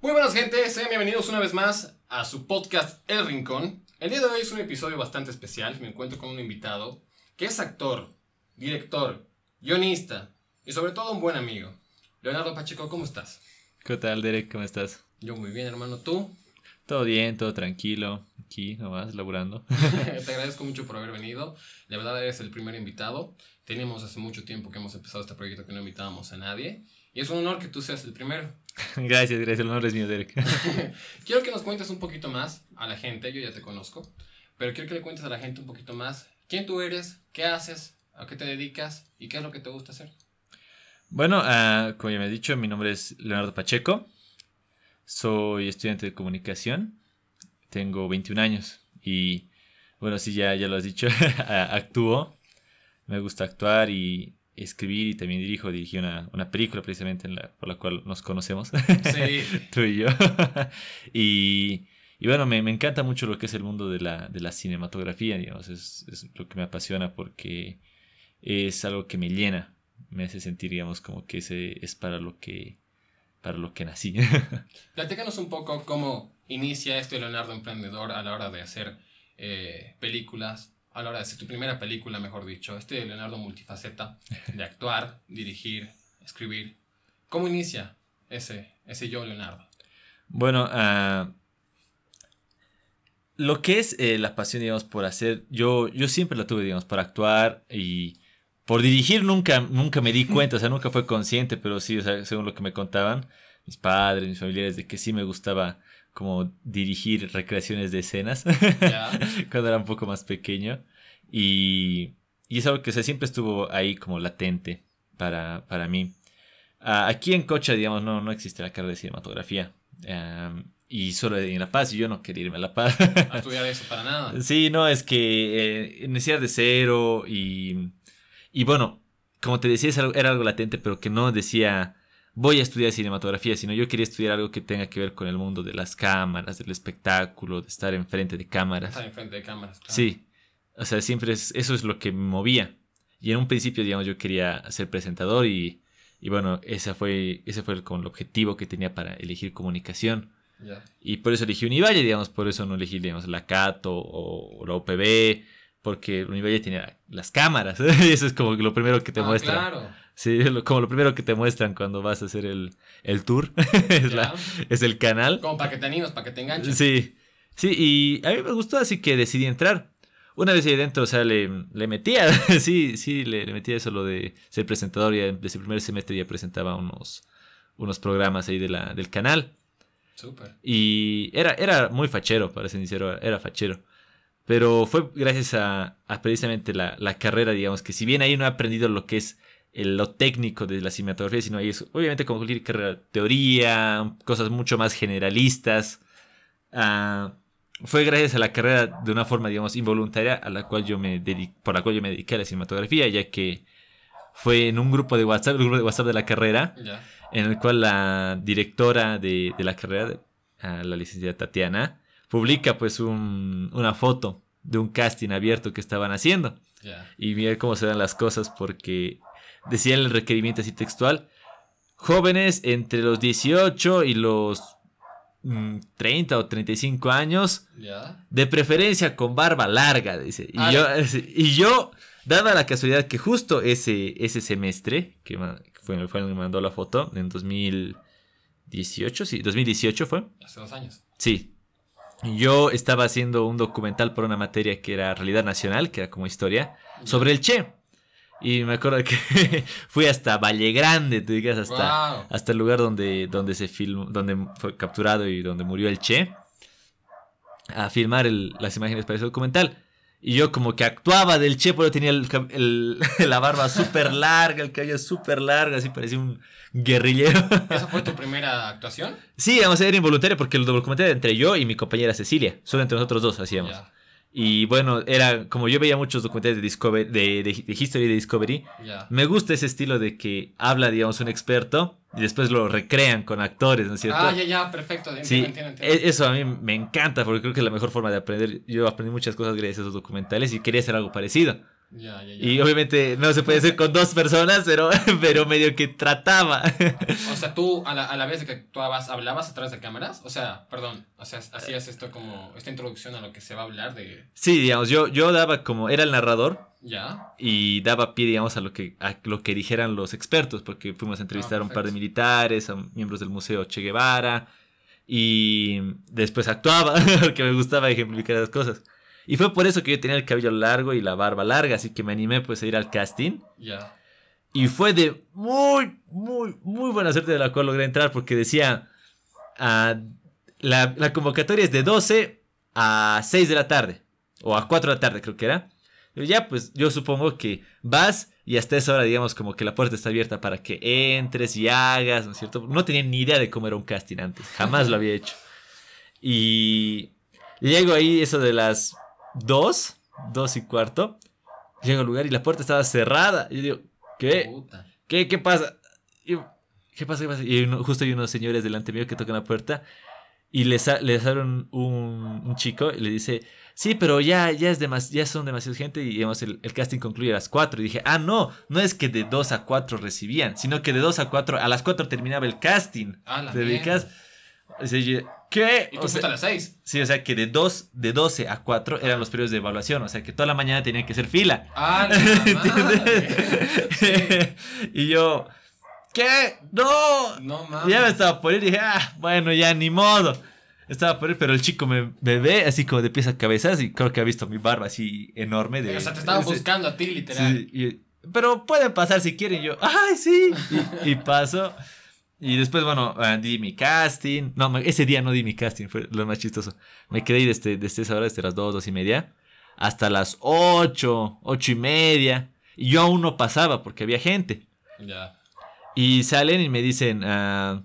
Muy buenas gente, sean bienvenidos una vez más a su podcast El Rincón. El día de hoy es un episodio bastante especial, me encuentro con un invitado que es actor, director, guionista y sobre todo un buen amigo. Leonardo Pacheco, ¿cómo estás? ¿Qué tal, Derek? ¿Cómo estás? Yo muy bien, hermano. ¿Tú? Todo bien, todo tranquilo. Aquí nomás, laburando. Te agradezco mucho por haber venido. La verdad eres el primer invitado. Teníamos hace mucho tiempo que hemos empezado este proyecto que no invitábamos a nadie. Y es un honor que tú seas el primero. Gracias, gracias. El honor es mío, Derek. quiero que nos cuentes un poquito más a la gente. Yo ya te conozco. Pero quiero que le cuentes a la gente un poquito más quién tú eres, qué haces, a qué te dedicas y qué es lo que te gusta hacer. Bueno, uh, como ya me he dicho, mi nombre es Leonardo Pacheco. Soy estudiante de comunicación. Tengo 21 años. Y bueno, sí, ya, ya lo has dicho, actúo. Me gusta actuar y escribir y también dirijo. Dirigí una, una película precisamente en la, por la cual nos conocemos. Sí. Tú y yo. y, y, bueno, me, me, encanta mucho lo que es el mundo de la, de la cinematografía, digamos. Es, es lo que me apasiona porque es algo que me llena me hace sentir, digamos, como que ese es para lo que, para lo que nací. Platícanos un poco cómo inicia este Leonardo Emprendedor a la hora de hacer eh, películas, a la hora de hacer tu primera película, mejor dicho, este Leonardo multifaceta de actuar, dirigir, escribir. ¿Cómo inicia ese, ese yo, Leonardo? Bueno, uh, lo que es eh, la pasión, digamos, por hacer, yo, yo siempre la tuve, digamos, para actuar y por dirigir nunca, nunca me di cuenta, o sea, nunca fue consciente, pero sí, o sea, según lo que me contaban mis padres, mis familiares, de que sí me gustaba como dirigir recreaciones de escenas cuando era un poco más pequeño. Y, y es algo que siempre estuvo ahí como latente para, para mí. Ah, aquí en Cocha, digamos, no, no existe la carrera de cinematografía. y solo en La Paz, y yo no quería irme a La Paz. a estudiar eso para nada. Sí, no, es que eh, de cero y y bueno, como te decía, era algo latente, pero que no decía voy a estudiar cinematografía, sino yo quería estudiar algo que tenga que ver con el mundo de las cámaras, del espectáculo, de estar enfrente de cámaras. Estar enfrente de cámaras, claro. Sí, o sea, siempre es, eso es lo que me movía. Y en un principio, digamos, yo quería ser presentador y, y bueno, ese fue, ese fue el, el objetivo que tenía para elegir comunicación. Y por eso elegí Univalle, digamos, por eso no elegí, digamos, la Cato o, o la OPB porque Univalle tenía las cámaras. eso es como lo primero que te ah, muestran. Claro. Sí, como lo primero que te muestran cuando vas a hacer el, el tour. es, la, es, el canal. Como para que te animes, para que te enganches. Sí. Sí, y a mí me gustó, así que decidí entrar. Una vez ahí dentro, o sea, le, le metía, sí, sí, le, le, metía eso lo de ser presentador. Ya desde el primer semestre ya presentaba unos, unos programas ahí de la, del canal. Súper. Y era, era muy fachero, para ser sincero, era fachero. Pero fue gracias a, precisamente la, carrera, digamos, que si bien ahí no he aprendido lo que es lo técnico de la cinematografía, sino ahí es obviamente como cualquier carrera, teoría, cosas mucho más generalistas. Ah, fue gracias a la carrera de una forma, digamos, involuntaria a la cual yo me por la cual yo me dediqué a la cinematografía, ya que fue en un grupo de WhatsApp, el grupo de WhatsApp de la carrera, en el cual la directora de, la carrera, la licenciada Tatiana, publica pues un, una foto de un casting abierto que estaban haciendo. Y mira cómo se dan las cosas porque decía el requerimiento así textual, jóvenes entre los 18 y los 30 mm, o 35 años, de preferencia con barba larga, dice. Y, ah, yo, y yo, dada la casualidad que justo ese, ese semestre, que fue, fue el que me mandó la foto, en 2018, sí, 2018 fue. Hace dos años. Sí, yo estaba haciendo un documental por una materia que era realidad nacional, que era como historia, sobre el Che. Y me acuerdo que fui hasta Valle Grande, tú digas, hasta, hasta el lugar donde, donde se filmó, donde fue capturado y donde murió el Che, a filmar las imágenes para ese documental. Y yo como que actuaba del Che, pero tenía el, la barba súper larga, el cabello súper largo, así parecía un guerrillero. ¿Esa fue tu primera actuación? Sí, vamos a era involuntario porque el documental era entre yo y mi compañera Cecilia. Solo entre nosotros dos hacíamos. Y bueno, era como yo veía muchos documentales de, Discovery, de, de, History de Discovery. Me gusta ese estilo de que habla, digamos, un experto y después lo recrean con actores, ¿no es cierto? Ah, ya, ya, perfecto. sí, e, eso a mí me encanta porque creo que es la mejor forma de aprender. Yo aprendí muchas cosas gracias a esos documentales y quería hacer algo parecido. Ya, ya, ya. Y obviamente no se puede hacer con dos personas, pero, pero medio que trataba. O sea, tú a la, a la vez que actuabas, ¿hablabas a través de cámaras? O sea, perdón, o sea, hacías esto como, esta introducción a lo que se va a hablar de... Sí, digamos, yo, yo daba como, era el narrador Ya, y daba pie, digamos, a lo que, a lo que dijeran los expertos, porque fuimos a entrevistar a un par de militares, a miembros del Museo Che Guevara, y después actuaba, porque me gustaba ejemplificar las cosas. Y fue por eso que yo tenía el cabello largo y la barba larga, así que me animé pues a ir al casting. ya. Y fue de muy, muy, muy buena suerte de la cual logré entrar porque decía, ah, la, la convocatoria es de 12 a 6 de la tarde, o a 4 de la tarde creo que era. Ya, pues yo supongo que vas y hasta esa hora, digamos, como que la puerta está abierta para que entres y hagas, ¿no es cierto? No tenía ni idea de cómo era un casting antes, jamás lo había hecho. Y llego ahí, eso de las 2, 2 y cuarto, llego al lugar y la puerta estaba cerrada. Y yo digo, ¿qué? Puta. ¿Qué, qué pasa? Y ¿Qué pasa? ¿Qué pasa? Y uno- justo hay unos señores delante mío que tocan la puerta y les, les un, un chico y le dice, sí, pero ya, ya, es demas- ya son demasiada gente y digamos, el, el casting concluye a las 4. Y dije, ah, no, no es que de 2 a 4 recibían, sino que de 2 a 4, a las 4 terminaba el casting. Ah, la ¿Te? ¿Qué? Y tú fuiste a las 6. sí, o sea que de, 2, de 12 a 4 eran los periodos de evaluación, o sea que toda la mañana tenían que ser fila. Ah. ¿Entiendes? y yo, ¿qué? ¡No! No mames. Ya me estaba por ir y dije, ah, bueno, ya ni modo. Estaba por ir, pero el chico me, me ve así como de pies a cabezas y creo que ha visto mi barba así enorme. De, O sea, te estaban Sí, buscando a ti, literal. sí, y- pero pueden pasar si quieren. Y yo, ¡ay, sí! Y, y paso. Y después, bueno, ah, di mi casting. No, ese día no di mi casting, fue lo más chistoso. Me quedé desde, desde esa hora, desde las 2, 2 y media, hasta las 8, 8 y media. Y yo aún no pasaba porque había gente. Ya. Y salen y me dicen, ah,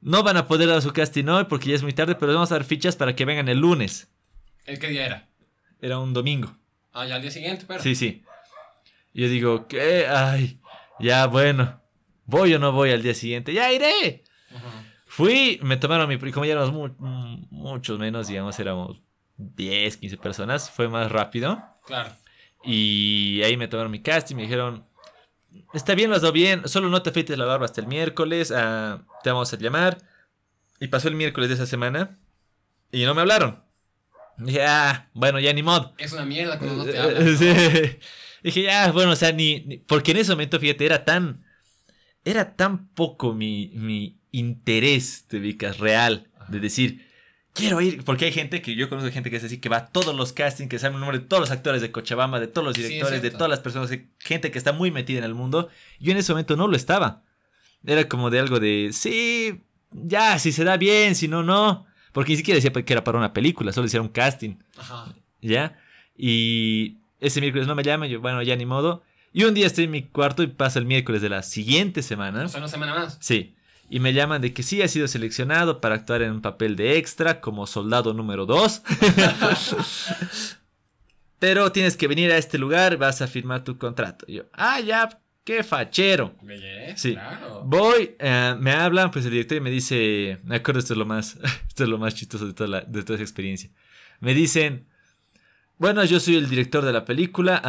no van a poder dar su casting hoy porque ya es muy tarde, pero les vamos a dar fichas para que vengan el lunes. ¿El qué día era? Era un domingo. Ah, ya al día siguiente, pero. Sí, sí. Yo digo, ¿qué? Ay, ya bueno. ¿Voy o no voy al día siguiente? ¡Ya iré! Fui, me tomaron mi... Como ya éramos mu- muchos menos, digamos, éramos 10, 15 personas, fue más rápido. Claro. Y ahí me tomaron mi casting, me dijeron, está bien, lo has dado bien, solo no te afeites la barba hasta el miércoles, ah, te vamos a llamar. Y pasó el miércoles de esa semana y no me hablaron. Dije, ah, bueno, ya ni mod. Es una mierda cuando no te hablan. ¿no? sí. Dije, ya, bueno, o sea, ni, ni- Porque en ese momento, fíjate, era tan. Era tan poco mi, mi interés, te ubicas, real, de decir, quiero ir. Porque hay gente que yo conozco gente que es así, que va a todos los castings, que sabe el nombre de todos los actores de Cochabamba, de todos los Sí, directores, de todas las personas, gente que está muy metida en el mundo. Yo en ese momento no lo estaba. Era como de algo de, sí, ya, si se da bien, si no, no. Porque ni siquiera decía que era para una película, solo decía un casting. Ajá. ¿ya? Y ese miércoles no me llaman, yo, bueno, ya ni modo. Y un día estoy en mi cuarto y pasa el miércoles de la siguiente semana. O sea, una semana más. Sí. Y me llaman de que sí ha sido seleccionado para actuar en un papel de extra como soldado número 2. Pero tienes que venir a este lugar, vas a firmar tu contrato. Y yo, ah, ya, qué fachero. Sí. claro. Voy, eh, me hablan, pues el director y me dice, me acuerdo, esto es lo más, esto es lo más chistoso de toda, la- de toda esa experiencia. Me dicen, bueno, yo soy el director de la película.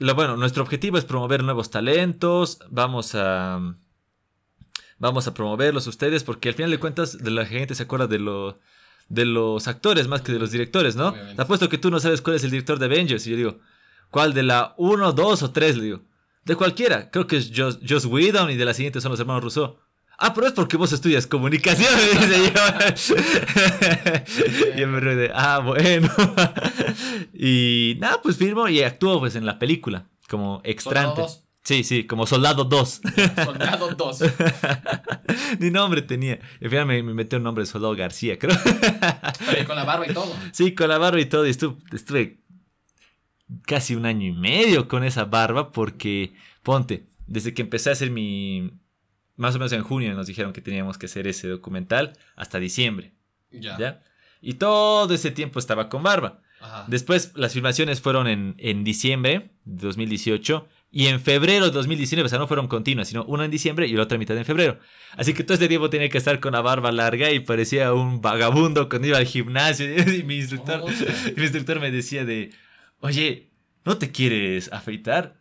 Lo bueno, nuestro objetivo es promover nuevos talentos. Vamos a, vamos a promoverlos ustedes porque al final de cuentas de la gente se acuerda de lo, de los actores más que de los directores, ¿no? Obviamente. Te apuesto que tú no sabes cuál es el director de Avengers. Y yo digo, ¿cuál de la 1, 2 o 3? Le digo. De cualquiera. Creo que es Joss, Joss Whedon y de la siguiente son los hermanos Rousseau. Ah, pero es porque vos estudias comunicación, dice yo. yo me río de, ah, bueno. y nada, pues firmo y actúo pues en la película como extrante. Sí, sí, como soldado 2. Soldado 2. Ni nombre tenía. Y al final me, me metió un nombre de soldado García, creo. Pero con la barba y todo. Sí, con la barba y todo. Y estuve, estuve casi un año y medio con esa barba porque, ponte, desde que empecé a hacer mi... Más o menos en junio nos dijeron que teníamos que hacer ese documental hasta diciembre, Ya. ¿ya? Y todo ese tiempo estaba con barba. Ajá. Después las filmaciones fueron en, en diciembre de 2018 y en febrero de 2019, o sea, no fueron continuas, sino una en diciembre y la otra mitad en febrero. Así que todo este tiempo tenía que estar con la barba larga y parecía un vagabundo cuando iba al gimnasio y mi instructor, Puta. mi instructor me decía de, oye, ¿no te quieres afeitar?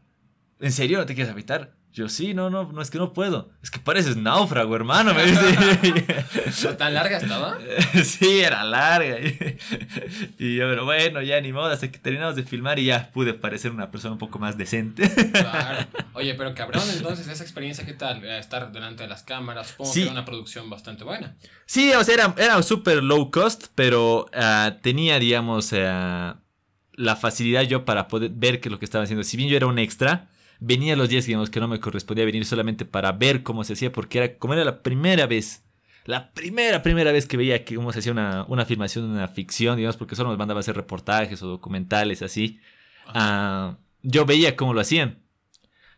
¿En serio no te quieres afeitar? Yo, sí, no, no, no, es que no puedo. Es que pareces náufrago, hermano. Me dice. ¿Tan larga estaba? sí, era larga. y yo, pero bueno, ya ni modo, hasta que terminamos de filmar y ya pude parecer una persona un poco más decente. claro. Oye, pero cabrón, entonces, esa experiencia, ¿qué tal? Estar delante de las cámaras, supongo que era una producción bastante buena. Sí, o sea, era, era súper low cost, pero uh, tenía, digamos, uh, la facilidad yo para poder ver qué es lo que estaba haciendo. Si bien yo era un extra venía los días digamos, que no me correspondía venir solamente para ver cómo se hacía, porque era como era la primera vez, la primera, primera vez que veía que cómo se hacía una, una filmación una ficción, digamos, porque solo nos mandaba a hacer reportajes o documentales así. Uh, yo veía cómo lo hacían.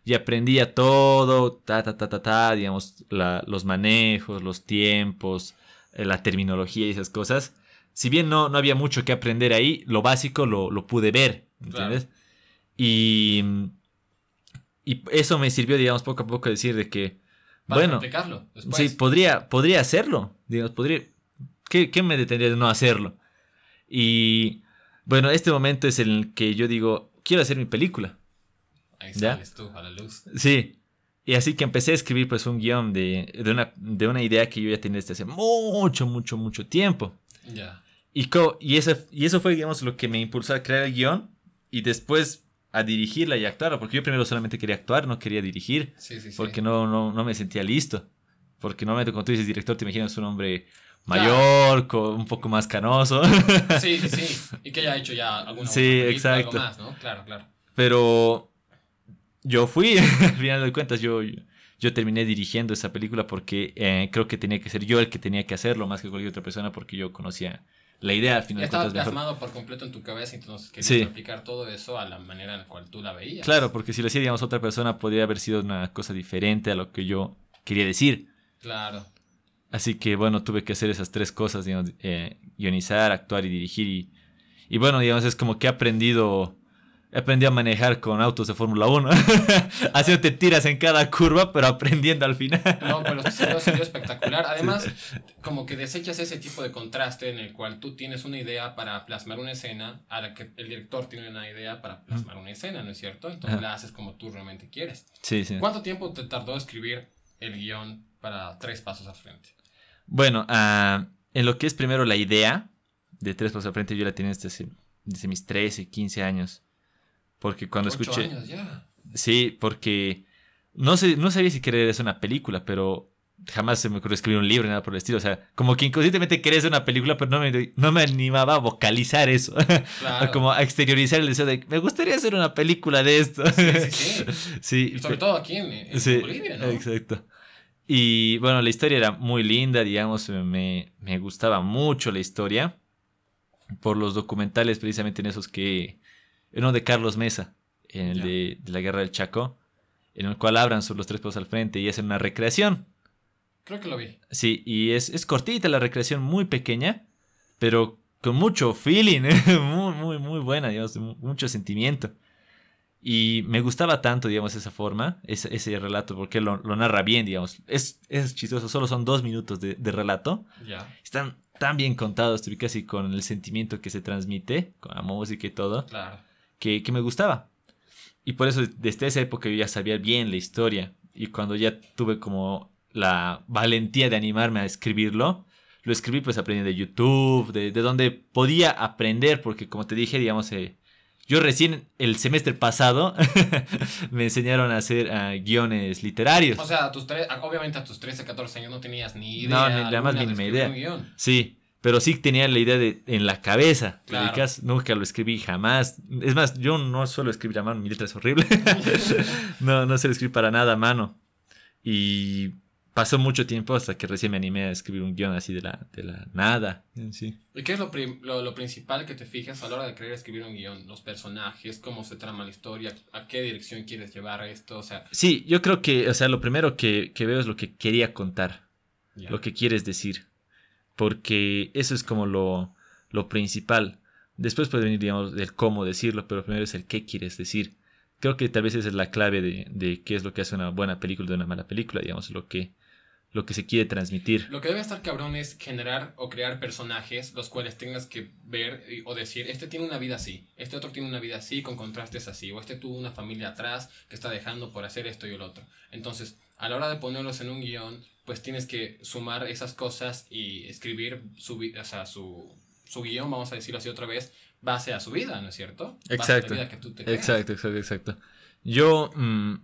Y aprendía todo, ta, ta, ta, ta, ta, digamos, la, los manejos, los tiempos, eh, la terminología y esas cosas. Si bien no, no había mucho que aprender ahí, lo básico lo, lo pude ver, ¿entiendes? Y y eso me sirvió, digamos, poco a poco a decir de que, bueno, sí, podría, podría hacerlo, digamos, podría, ¿qué, ¿qué, me detendría de no hacerlo? Y bueno, este momento es el que yo digo, quiero hacer mi película. Ahí sales tú a la luz. Sí. Y así que empecé a escribir pues un guion de, de, una, de una idea que yo ya tenía desde hace mucho, mucho, mucho tiempo. Ya. Y, y, eso, y eso fue, digamos, lo que me impulsó a crear el guion. Y después a dirigirla y actuarla, porque yo primero solamente quería actuar, no quería dirigir, porque No, no, no me sentía listo. Porque normalmente cuando tú dices director te imaginas un hombre mayor, con, un poco más canoso. Sí, sí, sí. Y que haya hecho ya alguna sí, exacto. más, ¿no? Claro, claro. Pero yo fui, al final de cuentas, yo, yo terminé dirigiendo esa película porque eh, creo que tenía que ser yo el que tenía que hacerlo más que cualquier otra persona porque yo conocía la idea al final. Estaba plasmado por completo en tu cabeza, entonces querías aplicar todo eso a la manera en la cual tú la veías. Claro, porque si lo hacía, digamos, otra persona, podría haber sido una cosa diferente a lo que yo quería decir. Claro. Así que, bueno, tuve que hacer esas tres cosas, digamos, eh, guionizar, actuar y dirigir. Y, y bueno, digamos, es como que he aprendido Aprendí a manejar con autos de Fórmula 1. Así te tiras en cada curva, pero aprendiendo al final. No, pero salió, salió espectacular. Además, como que desechas ese tipo de contraste en el cual tú tienes una idea para plasmar una escena, a la que el director tiene una idea para plasmar una escena, ¿no es cierto? Entonces la haces como tú realmente quieres. Sí, sí. ¿Cuánto tiempo te tardó escribir el guion para Tres Pasos al Frente? Bueno, uh, en lo que es primero la idea de Tres Pasos al Frente, yo la tenía desde, desde mis 13, 15 años. Porque cuando escuché... Años ya. Sí, porque no, sé, no sabía si querer hacer una película, pero jamás se me ocurrió escribir un libro, nada por el estilo. O sea, como que inconscientemente quería hacer una película, pero no me, no me animaba a vocalizar eso. Claro. como a exteriorizar el deseo de, me gustaría hacer una película de esto. Sí, sí, sí. sí y sobre todo aquí en, en Bolivia, ¿no? Exacto. Y bueno, la historia era muy linda, digamos, me, me gustaba mucho la historia por los documentales precisamente en esos que uno de Carlos Mesa, en el de, la Guerra del Chaco, en el cual abran sobre los tres pasos al frente y hacen una recreación. Creo que lo vi. Sí, y es, es cortita la recreación, muy pequeña, pero con mucho feeling, muy, muy, muy buena, digamos, mucho sentimiento. Y me gustaba tanto, digamos, esa forma, ese, ese relato, porque lo, lo, narra bien, digamos. Es, es chistoso, solo son dos minutos de, de relato. Ya. Están tan bien contados, casi con el sentimiento que se transmite, con la música y todo. Claro que, me gustaba. Y por eso desde esa época yo ya sabía bien la historia. Y cuando ya tuve como la valentía de animarme a escribirlo, lo escribí pues aprendiendo de YouTube, de, donde podía aprender, porque como te dije, digamos, eh, yo recién el semestre pasado me enseñaron a hacer uh, guiones literarios. O sea, tus obviamente a tus 13, 14 años no tenías ni idea. No, ni la más mínima idea. Sí, pero sí tenía la idea de, en la cabeza. Claro. nunca lo escribí jamás. Es más, yo no suelo escribir a mano, mi letra es horrible. no, no suelo escribir para nada a mano. Y pasó mucho tiempo hasta que recién me animé a escribir un guion así de la, de la nada. Sí. ¿Y qué es lo, lo, principal que te fijas a la hora de querer escribir un guion? Los personajes, cómo se trama la historia, a qué dirección quieres llevar esto, o sea... Sí, yo creo que, o sea, lo primero que, que veo es lo que quería contar, lo que quieres decir porque eso es como lo, lo principal. Después puede venir, digamos, el cómo decirlo, pero primero es el qué quieres decir. Creo que tal vez esa es la clave de, de, qué es lo que hace una buena película de una mala película, digamos, lo que lo que se quiere transmitir. Lo que debe estar cabrón es generar o crear personajes los cuales tengas que ver o decir, este tiene una vida así, este otro tiene una vida así con contrastes así, o este tuvo una familia atrás que está dejando por hacer esto y el otro. Entonces, a la hora de ponerlos en un guion, pues tienes que sumar esas cosas y escribir su, o sea, su, su guion, vamos a decirlo así otra vez, base a su vida, ¿no es cierto? Exacto. exacto, exacto, exacto. Yo, mm,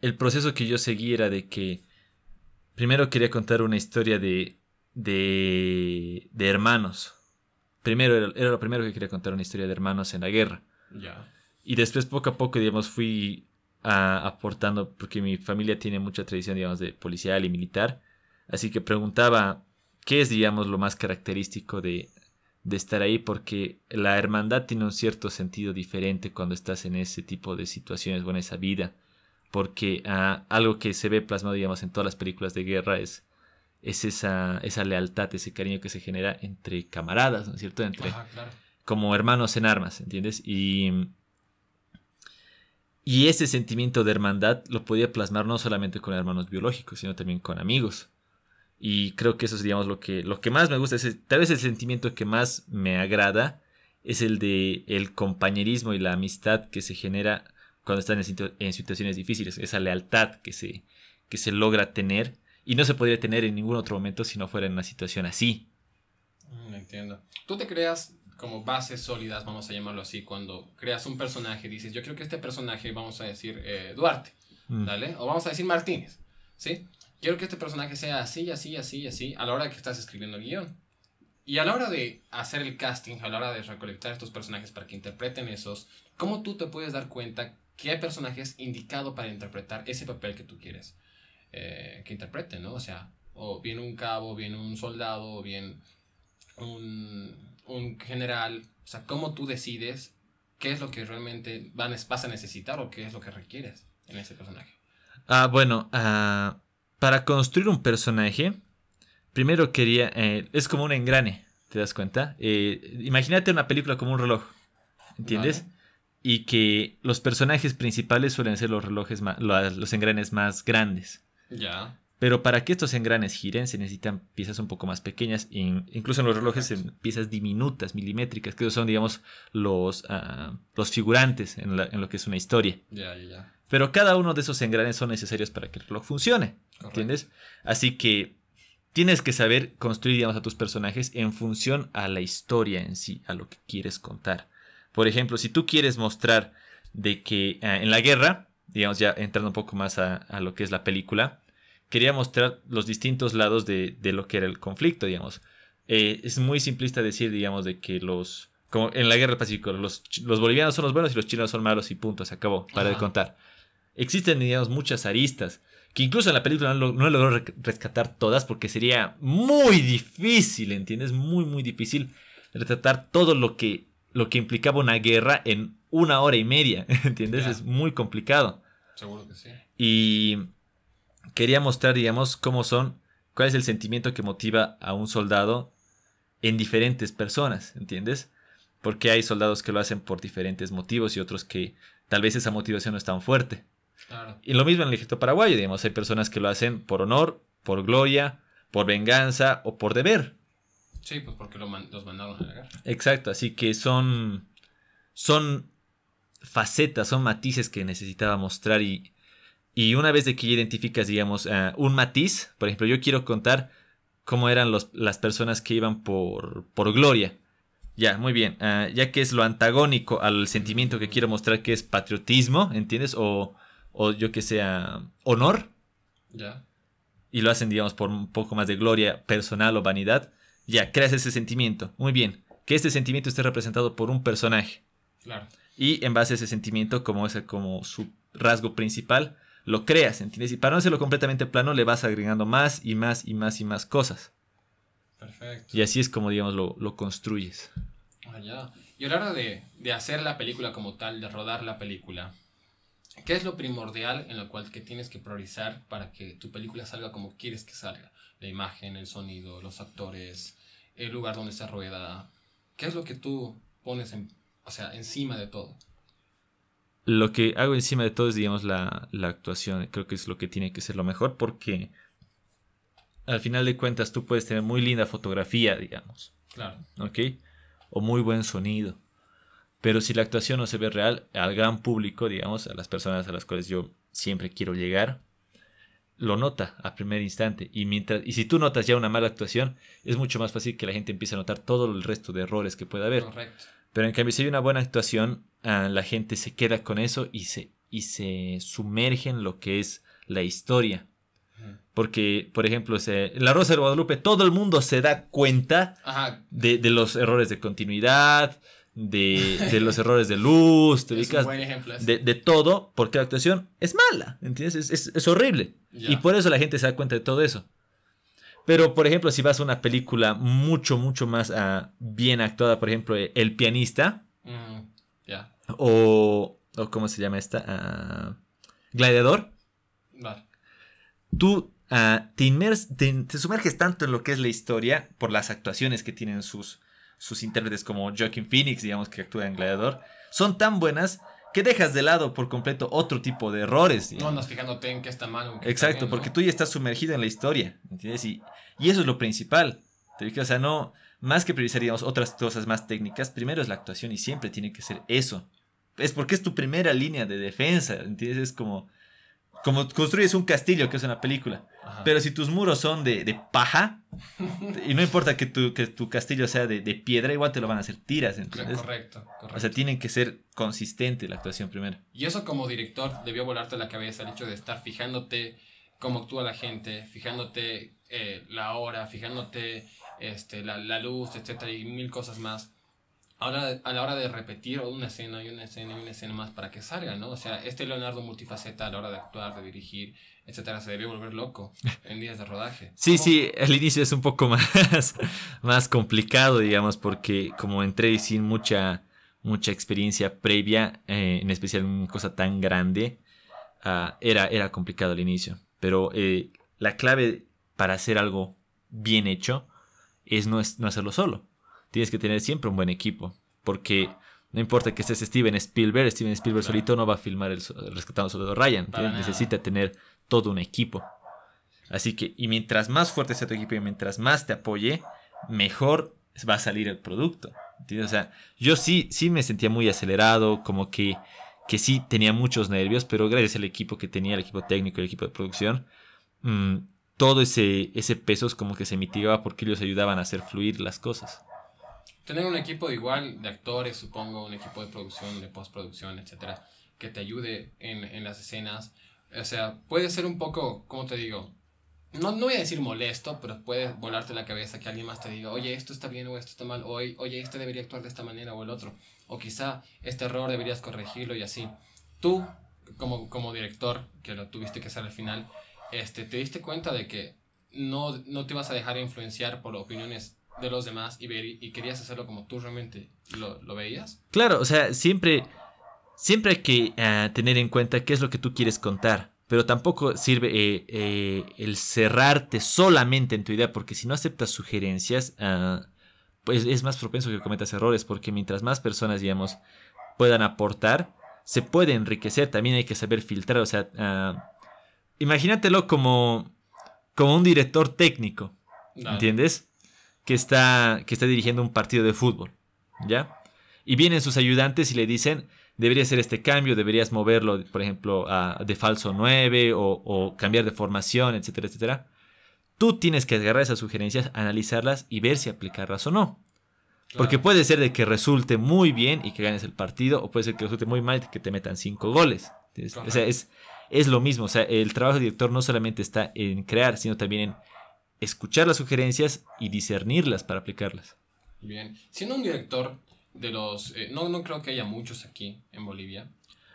el proceso que yo seguí era de que primero quería contar una historia de, de, de hermanos. Primero, era, lo primero que quería contar, una historia de hermanos en la guerra. Ya. Y después, poco a poco, digamos, fui aportando, porque mi familia tiene mucha tradición, digamos, de policial y militar. Así que preguntaba, ¿qué es, digamos, lo más característico de, de estar ahí? Porque la hermandad tiene un cierto sentido diferente cuando estás en ese tipo de situaciones o en esa vida. Porque ah, algo que se ve plasmado, digamos, en todas las películas de guerra es, es esa, esa lealtad, ese cariño que se genera entre camaradas, ¿no es cierto? Entre, Como hermanos en armas, ¿entiendes? Y y ese sentimiento de hermandad lo podía plasmar no solamente con hermanos biológicos, sino también con amigos. Y creo que eso es, lo que, lo que más me gusta. Es, tal vez el sentimiento que más me agrada es el de el compañerismo y la amistad que se genera cuando están en, situaciones difíciles. Esa lealtad que se, que se logra tener y no se podría tener en ningún otro momento si no fuera en una situación así. Mm, entiendo. ¿Tú te creas como bases sólidas, vamos a llamarlo así, cuando creas un personaje, dices, yo creo que este personaje, vamos a decir eh, Duarte, mm. O vamos a decir Martínez, ¿sí? Quiero que este personaje sea así, así, así, así, a la hora que estás escribiendo el guion. Y a la hora de hacer el casting, a la hora de recolectar estos personajes para que interpreten esos, ¿cómo tú te puedes dar cuenta qué personaje es indicado para interpretar ese papel que tú quieres eh, que interprete, ¿no? O sea, o bien un cabo, bien un soldado, o bien un un general, o sea, cómo tú decides qué es lo que realmente vas a necesitar o qué es lo que requieres en ese personaje. Ah, bueno, ah, para construir un personaje, primero quería, eh, es como un engrane, ¿te das cuenta? Eh, imagínate una película como un reloj, ¿entiendes? Y que los personajes principales suelen ser los relojes, los engranes más grandes. Ya. Pero para que estos engranes giren se necesitan piezas un poco más pequeñas, incluso en los relojes en piezas diminutas, milimétricas, que son, digamos, los, ah, los figurantes en, lo que es una historia. Ya, ya, ya. Pero cada uno de esos engranes son necesarios para que el reloj funcione, ¿entiendes? Así que tienes que saber construir, digamos, a tus personajes en función a la historia en sí, a lo que quieres contar. Por ejemplo, si tú quieres mostrar de que ah, en la guerra, digamos, ya entrando un poco más a, a lo que es la película, quería mostrar los distintos lados de, lo que era el conflicto, digamos. Eh, es muy simplista decir, digamos, de que los... Como en la guerra del Pacífico, los, los bolivianos son los buenos y los chilenos son malos y punto, se acabó, para de contar. Existen, digamos, muchas aristas, que incluso en la película no, no logró rescatar todas porque sería muy difícil, ¿entiendes? Muy, muy difícil retratar todo lo que, lo que implicaba una guerra en una hora y media, ¿entiendes? Es muy complicado. Seguro que sí. Y quería mostrar, digamos, cómo son, cuál es el sentimiento que motiva a un soldado en diferentes personas, ¿entiendes? Porque hay soldados que lo hacen por diferentes motivos y otros que tal vez esa motivación no es tan fuerte. Y lo mismo en el ejército paraguayo, digamos, hay personas que lo hacen por honor, por gloria, por venganza o por deber. Sí, pues porque los mandaron a la guerra. Exacto, así que son, son facetas, son matices que necesitaba mostrar y y una vez de que identificas, digamos, eh, un matiz, por ejemplo, yo quiero contar cómo eran los, las personas que iban por, por gloria. Ya, muy bien. Eh, ya que es lo antagónico al sentimiento que quiero mostrar que es patriotismo, ¿entiendes? O, o yo que sea honor. Ya. Y lo hacen, digamos, por un poco más de gloria personal o vanidad. Ya, creas ese sentimiento. Muy bien. Que este sentimiento esté representado por un personaje. Claro. Y en base a ese sentimiento, como ese, como su rasgo principal, lo creas, ¿entiendes? Y para no hacerlo completamente plano, le vas agregando más y más y más y más cosas. Perfecto. Y así es como, digamos, lo, lo construyes. Ah, ya. Y a la hora de, de, hacer la película como tal, de rodar la película, ¿qué es lo primordial en lo cual que tienes que priorizar para que tu película salga como quieres que salga? La imagen, el sonido, los actores, el lugar donde se rueda. ¿Qué es lo que tú pones en, o sea, encima de todo? Lo que hago encima de todo es, digamos, la, actuación. Creo que es lo que tiene que ser lo mejor porque al final de cuentas tú puedes tener muy linda fotografía, digamos. Claro. ¿Ok? O muy buen sonido. Pero si la actuación no se ve real, al gran público, digamos, a las personas a las cuales yo siempre quiero llegar, lo nota a primer instante. Y, mientras, y si tú notas ya una mala actuación, es mucho más fácil que la gente empiece a notar todo el resto de errores que pueda haber. Correcto. Pero en cambio, si hay una buena actuación, ah, la gente se queda con eso y se, y se sumerge en lo que es la historia. Porque, por ejemplo, se- en La Rosa de Guadalupe, todo el mundo se da cuenta de, de los errores de continuidad, de, de los errores de luz, te ubicas, de, de todo, porque la actuación es mala, ¿entiendes? Es, es- es horrible. Y por eso la gente se da cuenta de todo eso. Pero, por ejemplo, si vas a una película mucho, mucho más ah, bien actuada, por ejemplo, El pianista. Ya. o, o ¿cómo se llama esta? Ah, Gladiador, Vale. tú ah, te, inmers- te, te sumerges tanto en lo que es la historia por las actuaciones que tienen sus, sus intérpretes como Joaquin Phoenix, digamos, que actúa en Gladiador, son tan buenas que dejas de lado por completo otro tipo de errores. No digamos. andas fijándote en qué está mal está Exacto, bien, ¿no? porque tú ya estás sumergido en la historia, ¿entiendes? Y, y eso es lo principal. ¿te? O sea, no, más que priorizar, digamos, otras cosas más técnicas, primero es la actuación y siempre tiene que ser eso. Es porque es tu primera línea de defensa, ¿entiendes? Es como, como construyes un castillo, que es una película. Ajá. Pero si tus muros son de, de paja, y no importa que tu, que tu castillo sea de, de piedra, igual te lo van a hacer tiras, ¿entiendes? Correcto, correcto. O sea, tienen que ser consistente la actuación primero. Y eso como director debió volarte la cabeza el hecho de estar fijándote cómo actúa la gente, fijándote eh, la hora, fijándote este, la, la luz, etcétera, y mil cosas más. Ahora, a la hora de repetir una escena y una escena y una escena más para que salga, ¿no? O sea, este Leonardo multifaceta a la hora de actuar, de dirigir, etcétera, se debió volver loco en días de rodaje. Sí, ¿Cómo? sí, al inicio es un poco más, más complicado, digamos, porque como entré sin mucha, mucha experiencia previa, eh, en especial en una cosa tan grande, ah, era, era complicado al inicio. Pero eh, la clave para hacer algo bien hecho es no, es no hacerlo solo. Tienes que tener siempre un buen equipo, porque no importa que estés Steven Spielberg, Steven Spielberg Claro. solito no va a filmar el, so- Rescatando Soldado Ryan, necesita tener todo un equipo. Así que, y mientras más fuerte sea tu equipo y mientras más te apoye, mejor va a salir el producto. O sea, yo sí, sí me sentía muy acelerado, como que, que sí tenía muchos nervios, pero gracias al equipo que tenía, el equipo técnico, el equipo de producción, mm, todo ese, ese peso es como que se mitigaba porque ellos ayudaban a hacer fluir las cosas. Tener un equipo igual de actores, supongo, un equipo de producción, de postproducción, etcétera, que te ayude en, en las escenas. O sea, puede ser un poco, ¿cómo te digo? No, no voy a decir molesto, pero puede volarte la cabeza que alguien más te diga, oye, esto está bien o esto está mal, o oye, este debería actuar de esta manera o el otro, o quizá este error deberías corregirlo y así. Tú, como, como director, que lo tuviste que hacer al final, este, te diste cuenta de que no, no te ibas a dejar influenciar por opiniones de los demás y, ver, y querías hacerlo como tú realmente lo, lo veías. Claro, o sea, siempre, siempre hay que ah, tener en cuenta qué es lo que tú quieres contar. Pero tampoco sirve eh, eh, el cerrarte solamente en tu idea, porque si no aceptas sugerencias, pues es más propenso que cometas errores, porque mientras más personas, digamos, puedan aportar, se puede enriquecer. También hay que saber filtrar, o sea, imagínatelo como, como un director técnico. ¿Entiendes? Que está, que está dirigiendo un partido de fútbol. ¿Ya? Y vienen sus ayudantes y le dicen, deberías hacer este cambio, deberías moverlo, por ejemplo, a, de falso 9 o, o cambiar de formación, etcétera, etcétera. Tú tienes que agarrar esas sugerencias, analizarlas y ver si aplicarlas o no. Claro. Porque puede ser de que resulte muy bien y que ganes el partido, o puede ser que resulte muy mal y que te metan cinco goles. O sea, es, es lo mismo. O sea, el trabajo de director no solamente está en crear, sino también en escuchar las sugerencias y discernirlas para aplicarlas. Bien. Siendo un director de los... eh, no, no creo que haya muchos aquí en Bolivia.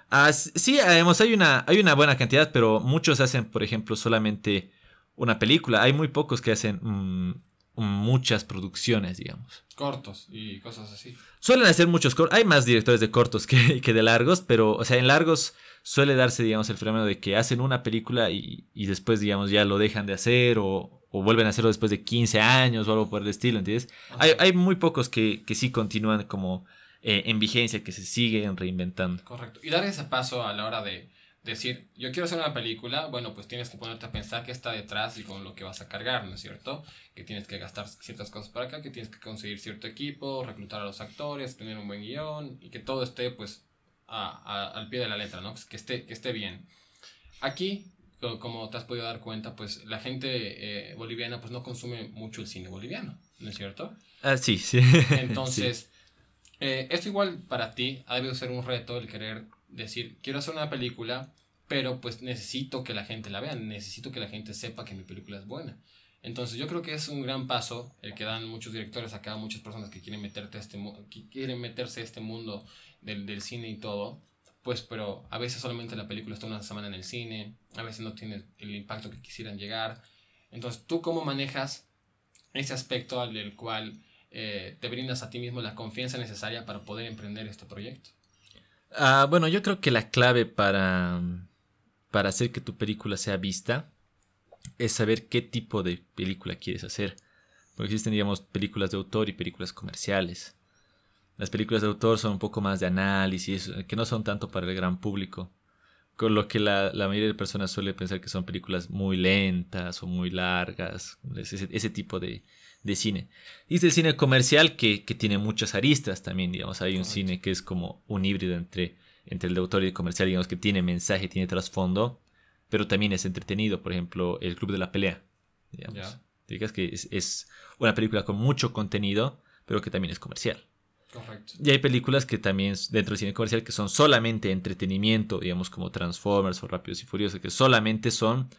Ah, sí, además hay una, hay una buena cantidad, pero muchos hacen, por ejemplo, solamente una película. Hay muy pocos que hacen mm, muchas producciones, digamos. Cortos y cosas así. Suelen hacer muchos cortos. Hay más directores de cortos que, que de largos, pero, o sea, en largos suele darse, digamos, el fenómeno de que hacen una película y, y después, digamos, ya lo dejan de hacer o, o vuelven a hacerlo después de 15 años o algo por el estilo, ¿entiendes? Hay, muy pocos que, que sí continúan como eh, en vigencia, que se siguen reinventando. Correcto. Y dar ese paso a la hora de, decir, yo quiero hacer una película, bueno, pues tienes que ponerte a pensar qué está detrás y con lo que vas a cargar, ¿no es cierto? Que tienes que gastar ciertas cosas para acá, que tienes que conseguir cierto equipo, reclutar a los actores, tener un buen guion y que todo esté pues al pie de la letra, ¿no? Que esté, que esté bien. Aquí, como te has podido dar cuenta, pues la gente eh, boliviana pues no consume mucho el cine boliviano, ¿no es cierto? Ah, sí, sí. Entonces, eh, esto igual para ti ha debido ser un reto el querer decir, quiero hacer una película, pero pues necesito que la gente la vea, necesito que la gente sepa que mi película es buena. Entonces yo creo que es un gran paso el que dan muchos directores acá, muchas personas que quieren, meterte a este, que quieren meterse a este mundo del, del cine y todo, pues pero a veces solamente la película está una semana en el cine, a veces no tiene el impacto que quisieran llegar. Entonces, ¿tú cómo manejas ese aspecto al cual eh, te brindas a ti mismo la confianza necesaria para poder emprender este proyecto? Ah, bueno, yo creo que la clave para, para hacer que tu película sea vista es saber qué tipo de película quieres hacer. Porque existen, digamos, películas de autor y películas comerciales. Las películas de autor son un poco más de análisis, que no son tanto para el gran público. Con lo que la, mayoría de personas suele pensar que son películas muy lentas o muy largas. ese tipo de, de cine. Y el cine comercial que, tiene muchas aristas también, digamos. Hay un cine que es como un híbrido entre, entre el de autor y el comercial, digamos, que tiene mensaje, tiene trasfondo, pero también es entretenido. Por ejemplo, El Club de la Pelea, digamos. que es, una película con mucho contenido, pero que también es comercial. Y hay películas que también dentro del cine comercial que son solamente entretenimiento, digamos como Transformers o Rápidos y Furiosos, que solamente son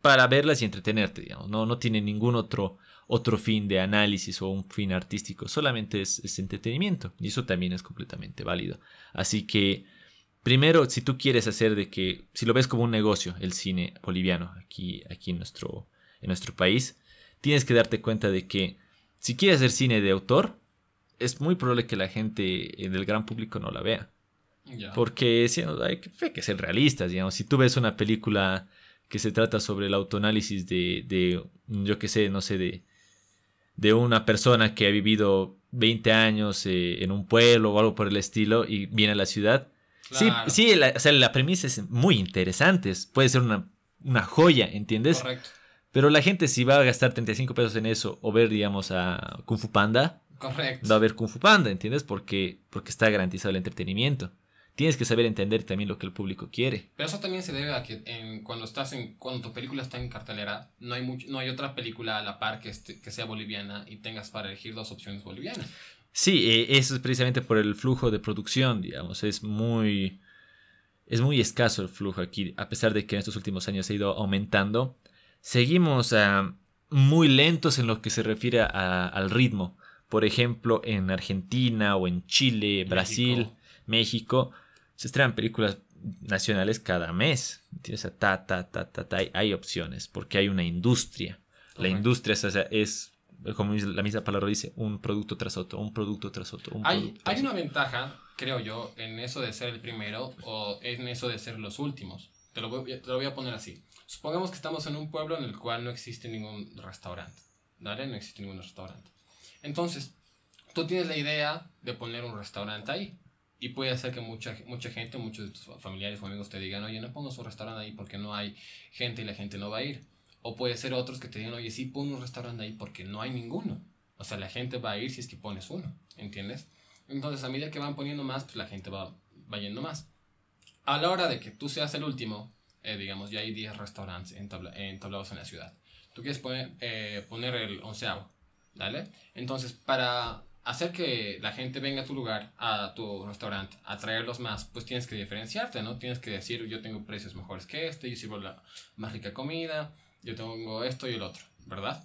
para verlas y entretenerte, digamos. No, no tienen ningún otro otro fin de análisis o un fin artístico, solamente es, entretenimiento y eso también es completamente válido. Así que, primero, si tú quieres hacer de que, si lo ves como un negocio, el cine boliviano aquí, aquí en, nuestro, en nuestro país, tienes que darte cuenta de que si quieres hacer cine de autor, es muy probable que la gente del gran público no la vea. Porque hay, que, hay que ser realistas, digamos. Si tú ves una película que se trata sobre el autoanálisis de, de yo qué sé, no sé, de, de una persona que ha vivido 20 años eh, en un pueblo o algo por el estilo y viene a la ciudad. Sí, sí la, o sea, la premisa es muy interesante, puede ser una, una joya, ¿entiendes? Correcto. Pero la gente si va a gastar 35 pesos en eso o ver, digamos, a Kung Fu Panda, Correcto. va a ver Kung Fu Panda, ¿entiendes? Porque, porque está garantizado el entretenimiento tienes que saber entender también lo que el público quiere. Pero eso también se debe a que en, cuando estás en cuando tu película está en cartelera, no hay mucho, no hay otra película a la par que, que sea boliviana y tengas para elegir dos opciones bolivianas. Sí, eh, eso es precisamente por el flujo de producción, digamos, es muy es muy escaso el flujo aquí, a pesar de que en estos últimos años ha ido aumentando. Seguimos uh, muy lentos en lo que se refiere a, al ritmo. Por ejemplo, en Argentina o en Chile, Brasil, México se estrenan películas nacionales cada mes. ta, ta, ta, ta, ta, hay, opciones, porque hay una industria. La industria es, es, como la misma palabra dice, un producto tras otro, un producto tras otro. hay hay una ventaja, creo yo, en eso de ser el primero o en eso de ser los últimos. Te lo, voy, te lo voy a poner así. Supongamos que estamos en un pueblo en el cual no existe ningún restaurante. ¿Vale? No existe ningún restaurante. Entonces, tú tienes la idea de poner un restaurante ahí. Y puede ser que mucha, mucha gente, muchos de tus familiares o amigos te digan, oye, no pongo su restaurante ahí porque no hay gente y la gente no va a ir. O puede ser otros que te digan, oye, sí, pon un restaurante ahí porque no hay ninguno. O sea, la gente va a ir si es que pones uno, ¿entiendes? Entonces, a medida que van poniendo más, pues la gente va, va yendo más. A la hora de que tú seas el último, eh, digamos, ya hay 10 restaurantes entablados en la ciudad. Tú quieres poner, eh, poner el onceavo, ¿vale? Entonces, para hacer que la gente venga a tu lugar, a tu restaurante, a traerlos más, pues tienes que diferenciarte, ¿no? Tienes que decir, yo tengo precios mejores que este, yo sirvo la más rica comida, yo tengo esto y el otro, ¿verdad?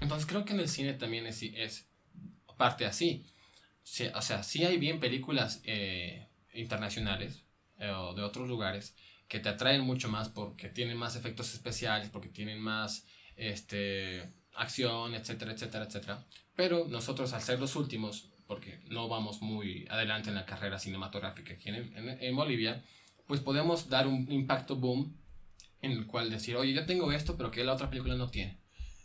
Entonces creo que en el cine también es, es parte así. o sea, sí hay bien películas eh, internacionales eh, o de otros lugares que te atraen mucho más porque tienen más efectos especiales, porque tienen más este, acción, etcétera, etcétera, etcétera. Pero nosotros al ser los últimos, porque no vamos muy adelante en la carrera cinematográfica aquí en, en, Bolivia, pues podemos dar un impacto boom en el cual decir, oye, yo tengo esto, pero que la otra película no tiene.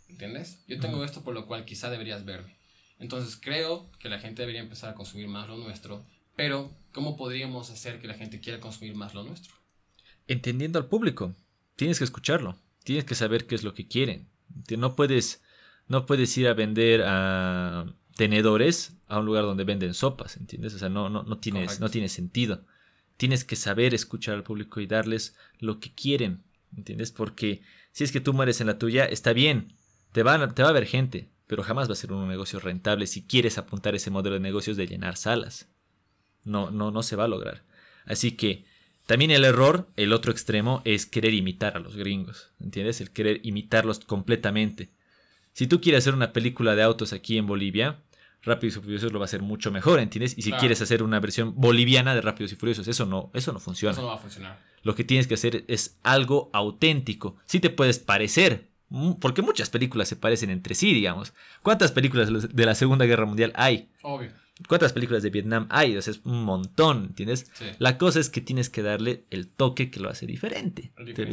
¿Entiendes? Yo tengo esto por lo cual quizá deberías verme. Entonces creo que la gente debería empezar a consumir más lo nuestro, pero ¿cómo podríamos hacer que la gente quiera consumir más lo nuestro? entendiendo al público. Tienes que escucharlo. Tienes que saber qué es lo que quieren. No puedes, no puedes ir a vender a tenedores a un lugar donde venden sopas, ¿entiendes? O sea, no, no, no, tienes, no tiene sentido. Tienes que saber escuchar al público y darles lo que quieren, ¿entiendes? Porque si es que tú mueres en la tuya, está bien, te, van, te va a ver gente, pero jamás va a ser un negocio rentable si quieres apuntar ese modelo de negocios de llenar salas. No, no, no se va a lograr. Así que también el error, el otro extremo, es querer imitar a los gringos, ¿entiendes? El querer imitarlos completamente. Si tú quieres hacer una película de autos aquí en Bolivia, Rápidos y Furiosos lo va a hacer mucho mejor, ¿entiendes? Y si quieres hacer una versión boliviana de Rápidos y Furiosos, eso no, eso no funciona. Eso no va a funcionar. Lo que tienes que hacer es algo auténtico. Sí te puedes parecer, porque muchas películas se parecen entre sí, digamos. ¿Cuántas películas de la Segunda Guerra Mundial hay? Obvio. ¿Cuántas películas de Vietnam hay? O sea, es un montón, ¿entiendes? La cosa es que tienes que darle el toque que lo hace diferente. ¿Te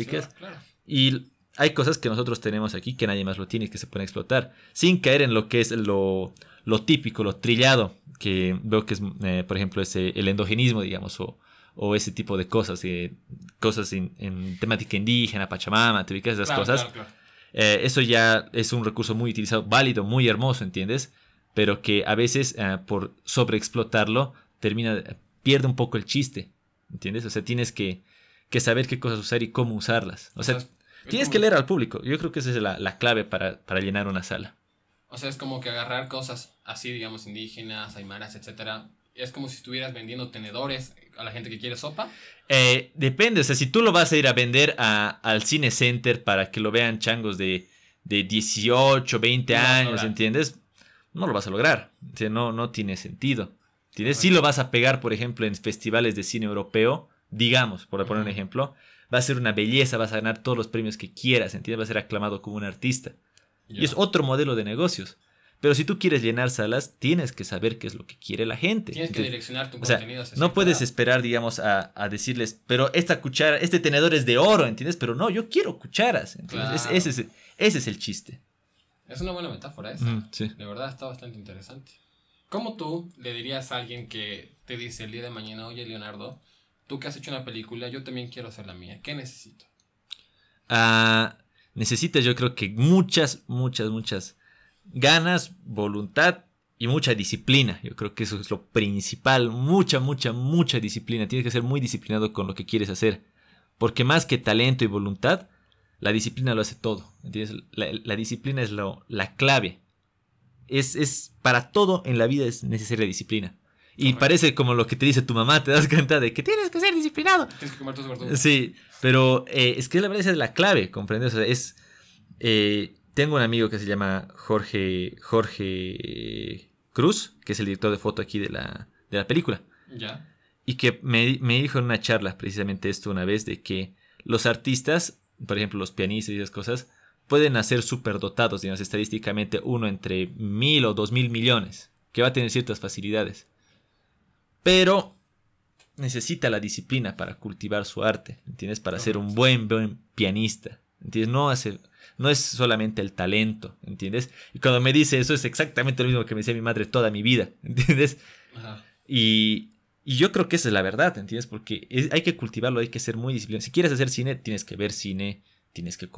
Y hay cosas que nosotros tenemos aquí que nadie más lo tiene y que se pueden explotar. Sin caer en lo que es lo, lo típico, lo trillado, que veo que es, eh, por ejemplo, ese, el endogenismo, digamos, o, o ese tipo de cosas, eh, cosas en, temática indígena, Pachamama, te ubicas esas cosas. Eh, eso ya es un recurso muy utilizado, válido, muy hermoso, ¿entiendes? Pero que a veces por sobreexplotarlo termina, pierde un poco el chiste, ¿entiendes? O sea, tienes que, que saber qué cosas usar y cómo usarlas. O, sea, tienes que leer al público. Yo creo que esa es la, la clave para, para llenar una sala. O sea, es como que agarrar cosas así, digamos, indígenas, aymaras, etcétera. Es como si estuvieras vendiendo tenedores a la gente que quiere sopa. Eh, depende, o sea, si tú lo vas a ir a vender al cine center para que lo vean changos de, de 18, 20 años, ¿entiendes? No lo vas a lograr. O sea, no, no tiene sentido. ¿Entiendes? Si lo vas a pegar, por ejemplo, en festivales de cine europeo, digamos, por poner un ejemplo, va a ser una belleza, vas a ganar todos los premios que quieras, ¿entiendes? Va a ser aclamado como un artista. Y es otro modelo de negocios. Pero si tú quieres llenar salas, tienes que saber qué es lo que quiere la gente. Tienes que direccionar tu contenido. no puedes esperar, digamos, a, decirles, pero esta cuchara, este tenedor es de oro, ¿entiendes? Pero no, yo quiero cucharas. ese, es, ese, es, el chiste. Es una buena metáfora esa. De verdad está bastante interesante. ¿Cómo tú le dirías a alguien que te dice el día de mañana, oye Leonardo, tú que has hecho una película, yo también quiero hacer la mía, ¿qué necesito? Ah necesitas yo creo que muchas, muchas, muchas ganas, voluntad y mucha disciplina. Yo creo que eso es lo principal. Mucha, mucha, mucha disciplina. Tienes que ser muy disciplinado con lo que quieres hacer. Porque más que talento y voluntad, la disciplina lo hace todo. La, disciplina es lo, la clave. Es, es, para todo en la vida es necesaria disciplina. Y parece como lo que te dice tu mamá, te das cuenta de que tienes que ser disciplinado. Tienes que comer tus Sí, pero eh, es que la verdad es la clave, ¿comprendes? O sea, es... Eh, tengo un amigo que se llama Jorge, Jorge Cruz, que es el director de foto aquí de la, de la película. Ya. Y que me, me, dijo en una charla precisamente esto una vez, de que los artistas, por ejemplo los pianistas y esas cosas, pueden nacer superdotados, digamos, estadísticamente uno entre mil o dos mil millones, que va a tener ciertas facilidades pero necesita la disciplina para cultivar su arte, ¿entiendes? Para ser un buen, buen pianista, ¿entiendes? No, hace, no es solamente el talento, ¿entiendes? Y cuando me dice eso es exactamente lo mismo que me decía mi madre toda mi vida, ¿entiendes? Y, y, yo creo que esa es la verdad, ¿entiendes? Porque hay que cultivarlo, hay que ser muy disciplinado. Si quieres hacer cine, tienes que ver cine, tienes que,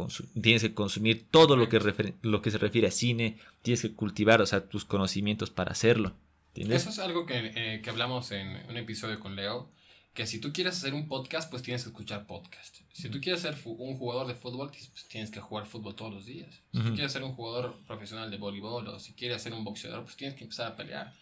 tienes que consumir todo lo que, lo que se refiere a cine, tienes que cultivar, o sea, tus conocimientos para hacerlo. Eso es algo que, eh, que, hablamos en un episodio con Leo, que si tú quieres hacer un podcast, pues tienes que escuchar podcast. Si tú quieres ser un jugador de fútbol, pues tienes que jugar fútbol todos los días. Si tú quieres ser un jugador profesional de voleibol o si quieres ser un boxeador, pues tienes que empezar a pelear.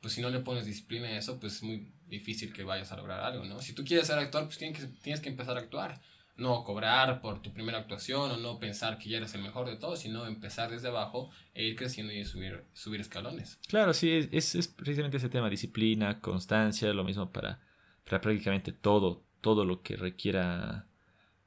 Pues si no le pones disciplina a eso, pues es muy difícil que vayas a lograr algo, ¿no? Si tú quieres ser actor, pues tienes que, tienes que empezar a actuar no cobrar por tu primera actuación o no pensar que ya eres el mejor de todos, sino empezar desde abajo e ir creciendo y subir, subir escalones. Claro, sí, es, es precisamente ese tema, disciplina, constancia, lo mismo para, para prácticamente todo, todo lo que requiera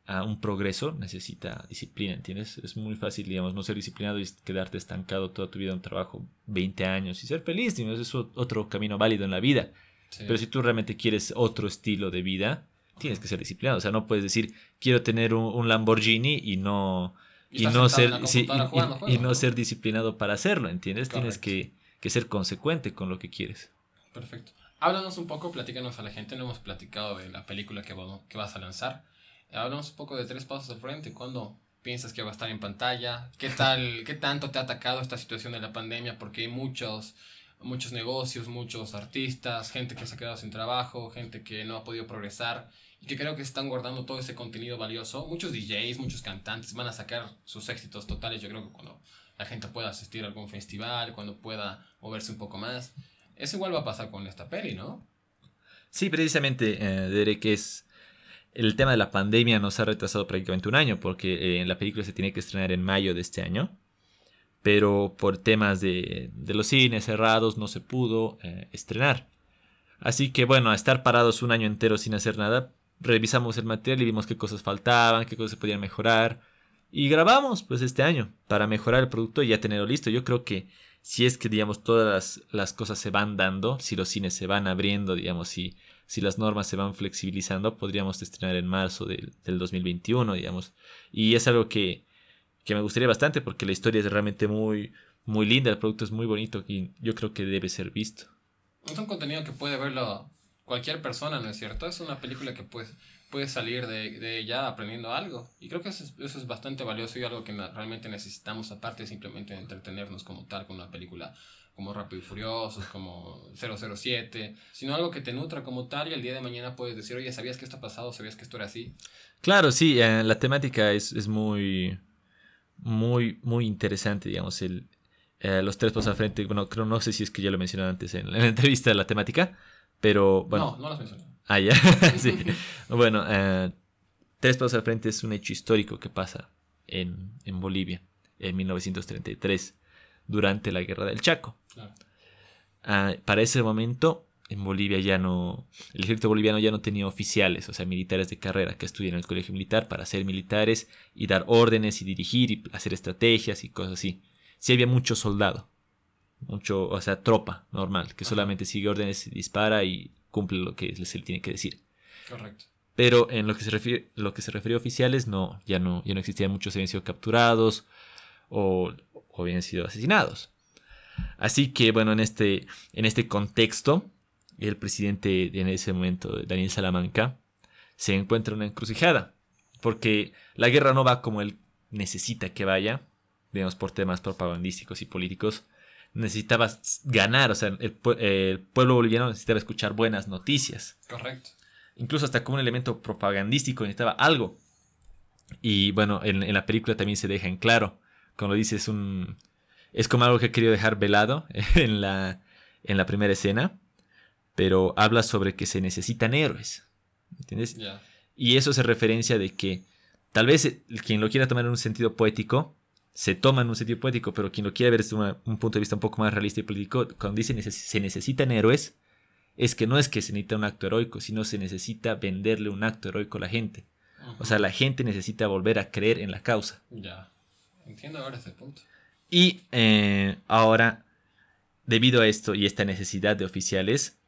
a un progreso necesita disciplina, ¿entiendes? Es muy fácil, digamos, no ser disciplinado y quedarte estancado toda tu vida en un trabajo 20 años y ser feliz, digamos, es otro camino válido en la vida. Pero si tú realmente quieres otro estilo de vida, tienes que ser disciplinado. O sea, no puedes decir, quiero tener un, Lamborghini y no, y, no ser, y, no ser disciplinado para hacerlo, ¿entiendes? Tienes que, ser consecuente con lo que quieres. Perfecto. Háblanos un poco, platícanos a la gente. No hemos platicado de la película que, que vas a lanzar. hablamos un poco de tres pasos al frente. ¿Cuándo piensas que va a estar en pantalla? ¿Qué tal, qué tanto te ha atacado esta situación de la pandemia? Porque hay muchos, muchos negocios, muchos artistas, gente que se ha quedado sin trabajo, gente que no ha podido progresar y que creo que están guardando todo ese contenido valioso. Muchos DJs, muchos cantantes van a sacar sus éxitos totales. Yo creo que cuando la gente pueda asistir a algún festival, cuando pueda moverse un poco más. Eso igual va a pasar con esta peli, ¿no? Sí, precisamente, eh, Derek, es el tema de la pandemia nos ha retrasado prácticamente un año porque eh, la película se tiene que estrenar en mayo de este año, pero por temas de, los cines cerrados no se pudo eh, estrenar. Así que bueno, a estar parados un año entero sin hacer nada, revisamos el material y vimos qué cosas faltaban, qué cosas se podían mejorar. Y grabamos pues este año para mejorar el producto y ya tenerlo listo. Yo creo que si es que digamos todas las, cosas se van dando, si los cines se van abriendo, digamos, si, si las normas se van flexibilizando, podríamos estrenar en marzo del, 2021, digamos. Y es algo que, que me gustaría bastante porque la historia es realmente muy, muy linda, el producto es muy bonito y yo creo que debe ser visto. Es un contenido que puede verlo cualquier persona, ¿no es cierto? Es una película que puedes, puedes salir de, de ella aprendiendo algo. Y creo que eso es, eso es bastante valioso y algo que realmente necesitamos, aparte de simplemente entretenernos como tal con una película como Rápido y Furioso, como 007, sino algo que te nutra como tal y el día de mañana puedes decir, oye, ¿sabías que esto ha pasado? ¿Sabías que esto era así? Claro, sí, eh, la temática es, es, muy, muy, muy interesante, digamos, el, eh, los tres pasos al frente, bueno, creo, no sé si es que ya lo mencioné antes en, en la entrevista de la temática, pero bueno. No, no las mencioné. Ah, ya. sí. bueno, eh, Tres Pasos al Frente es un hecho histórico que pasa en, en, Bolivia en 1933, durante la Guerra del Chaco. Claro. Ah, para ese momento, en Bolivia ya no. El ejército boliviano ya no tenía oficiales, o sea, militares de carrera que estudian en el colegio militar para ser militares y dar órdenes y dirigir y hacer estrategias y cosas así. Sí había mucho soldado, mucho, o sea, tropa normal, que solamente sigue órdenes, dispara y cumple lo que se le tiene que decir. Correcto. Pero en lo que se refiere, lo que se refiere a oficiales, no, ya no, ya no existían muchos, habían sido capturados o, o habían sido asesinados. Así que, bueno, en este, en este contexto, el presidente en ese momento, Daniel Salamanca, se encuentra en una encrucijada. Porque la guerra no va como él necesita que vaya, digamos, por temas propagandísticos y políticos, necesitaba ganar, o sea, el, pueblo boliviano necesitaba escuchar buenas noticias. Correcto. Incluso hasta como un elemento propagandístico necesitaba algo. Y bueno, en, la película también se deja en claro, como lo dice, es un... Es como algo que he querido dejar velado en la, en la primera escena, pero habla sobre que se necesitan héroes. ¿Entiendes? Y eso hace referencia de que tal vez quien lo quiera tomar en un sentido poético, se toma en un sentido poético, pero quien lo quiere ver desde un punto de vista un poco más realista y político, cuando dice se necesitan héroes, es que no es que se necesita un acto heroico, sino se necesita venderle un acto heroico a la gente. O sea, la gente necesita volver a creer en la causa. Ya, entiendo ahora ese punto. Y eh, ahora, debido a esto y esta necesidad de oficiales,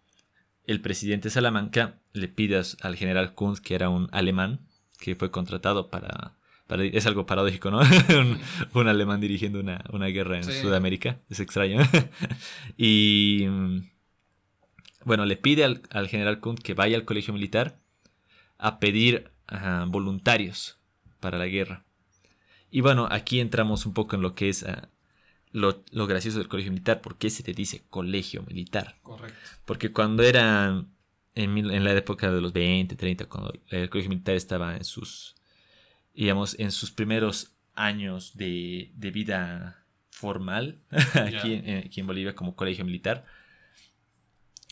el presidente Salamanca le pide al general Kunz, que era un alemán, que fue contratado para es algo paradójico, ¿no? un, alemán dirigiendo una, guerra en Sudamérica. Es extraño. y bueno, le pide al, general Kunt que vaya al colegio militar a pedir voluntarios para la guerra. Y bueno, aquí entramos un poco en lo que es ah, lo, gracioso del colegio militar. ¿Por qué se te dice colegio militar? Correcto. Porque cuando era en, en la época de los 20, 30, cuando el colegio militar estaba en sus digamos, en sus primeros años de, vida formal aquí, en, Bolivia como colegio militar.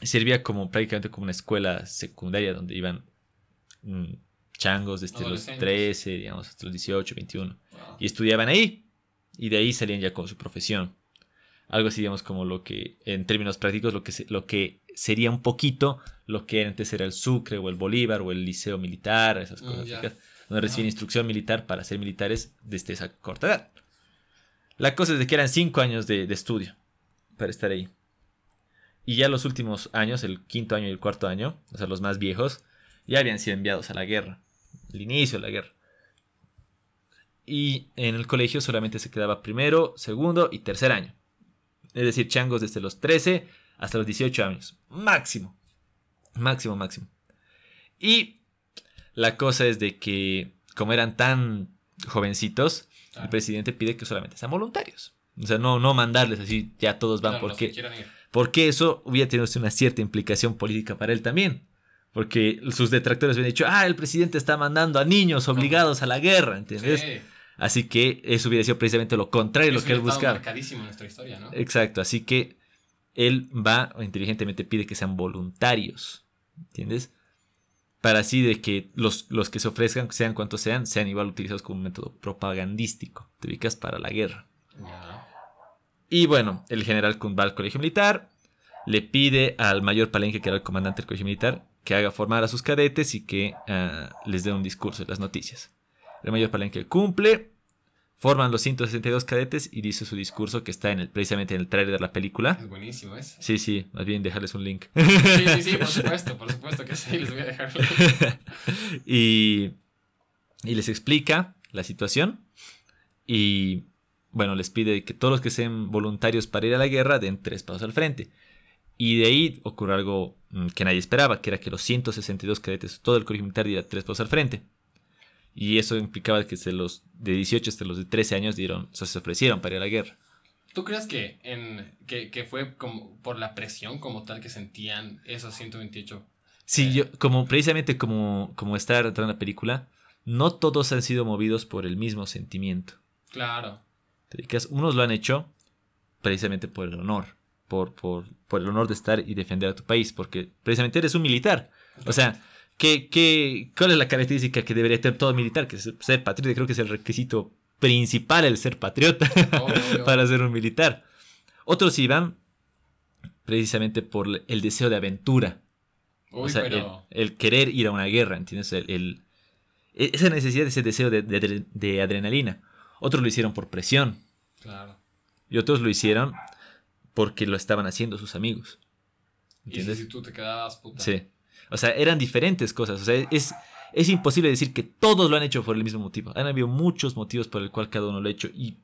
Servía como prácticamente como una escuela secundaria donde iban mm, changos desde los 13, digamos, hasta los 18, 21. Y estudiaban ahí. Y de ahí salían ya con su profesión. Algo así, digamos, como lo que, en términos prácticos, lo que, lo que sería un poquito lo que antes era el Sucre o el Bolívar o el Liceo Militar, esas mm, cosas donde reciben instrucción militar para ser militares desde esa corta edad. La cosa es de que eran cinco años de, estudio para estar ahí. Y ya los últimos años, el quinto año y el cuarto año, o sea, los más viejos, ya habían sido enviados a la guerra, el inicio de la guerra. Y en el colegio solamente se quedaba primero, segundo y tercer año. Es decir, changos desde los 13 hasta los 18 años. Máximo. Máximo, máximo. Y la cosa es de que, como eran tan jovencitos, el Claro. presidente pide que solamente sean voluntarios. O sea, no, no mandarles así, ya todos van, porque, porque eso hubiera tenido una cierta implicación política para él también. Porque sus detractores habían dicho, ah, el presidente está mandando a niños obligados a la guerra, ¿entiendes? Sí. Así que eso hubiera sido precisamente lo contrario de lo que él buscaba. marcadísimo en nuestra historia, ¿no? Exacto, así que él va o inteligentemente pide que sean voluntarios, ¿entiendes? Para así de que los, los que se ofrezcan, sean cuantos sean, sean igual utilizados como un método propagandístico, te ubicas para la guerra. Y bueno, el general Kun va al colegio militar, le pide al mayor Palenque, que era el comandante del colegio militar, que haga formar a sus cadetes y que ah, les dé un discurso de las noticias. El mayor Palenque cumple, forman los 162 cadetes y dice su discurso que está en el, precisamente en el trailer de la película. Es buenísimo eso. Sí, sí, más bien dejarles un link. Sí, sí, sí, por supuesto, por supuesto que sí, les voy a dejar. y, y les explica la situación. Y bueno, les pide que todos los que sean voluntarios para ir a la guerra den tres pasos al frente. Y de ahí ocurre algo mm, que nadie esperaba, que era que los 162 cadetes, todo el colegio militar diera tres pasos al frente. Y eso implicaba que se los de 18 hasta los de 13 años dieron, o sea, se ofrecieron para ir a la guerra. ¿Tú crees que, en, que, que fue como por la presión como tal que sentían esos 128? Sí, Eh. yo, como precisamente como, como está en la película, no todos han sido movidos por el mismo sentimiento. Claro. Unos lo han hecho precisamente por el honor, por, por, por el honor de estar y defender a tu país, porque precisamente eres un militar. O sea, ¿qué, qué, cuál es la característica que debería tener todo militar? Que es ser patriota, creo que es el requisito principal el ser patriota para ser un militar. Otros iban precisamente por el deseo de aventura. Uy, o sea, pero... el, el querer ir a una guerra, ¿entiendes? El, el- esa necesidad, ese deseo de, de adre- de adrenalina. Otros lo hicieron por presión Claro. y otros lo hicieron porque lo estaban haciendo sus amigos. Y ¿Entiendes? si tú te quedabas, puta. Sí. O sea, eran diferentes cosas. O sea, es, es imposible decir que todos lo han hecho por el mismo motivo. Han habido muchos motivos por el cual cada uno lo ha hecho. Y,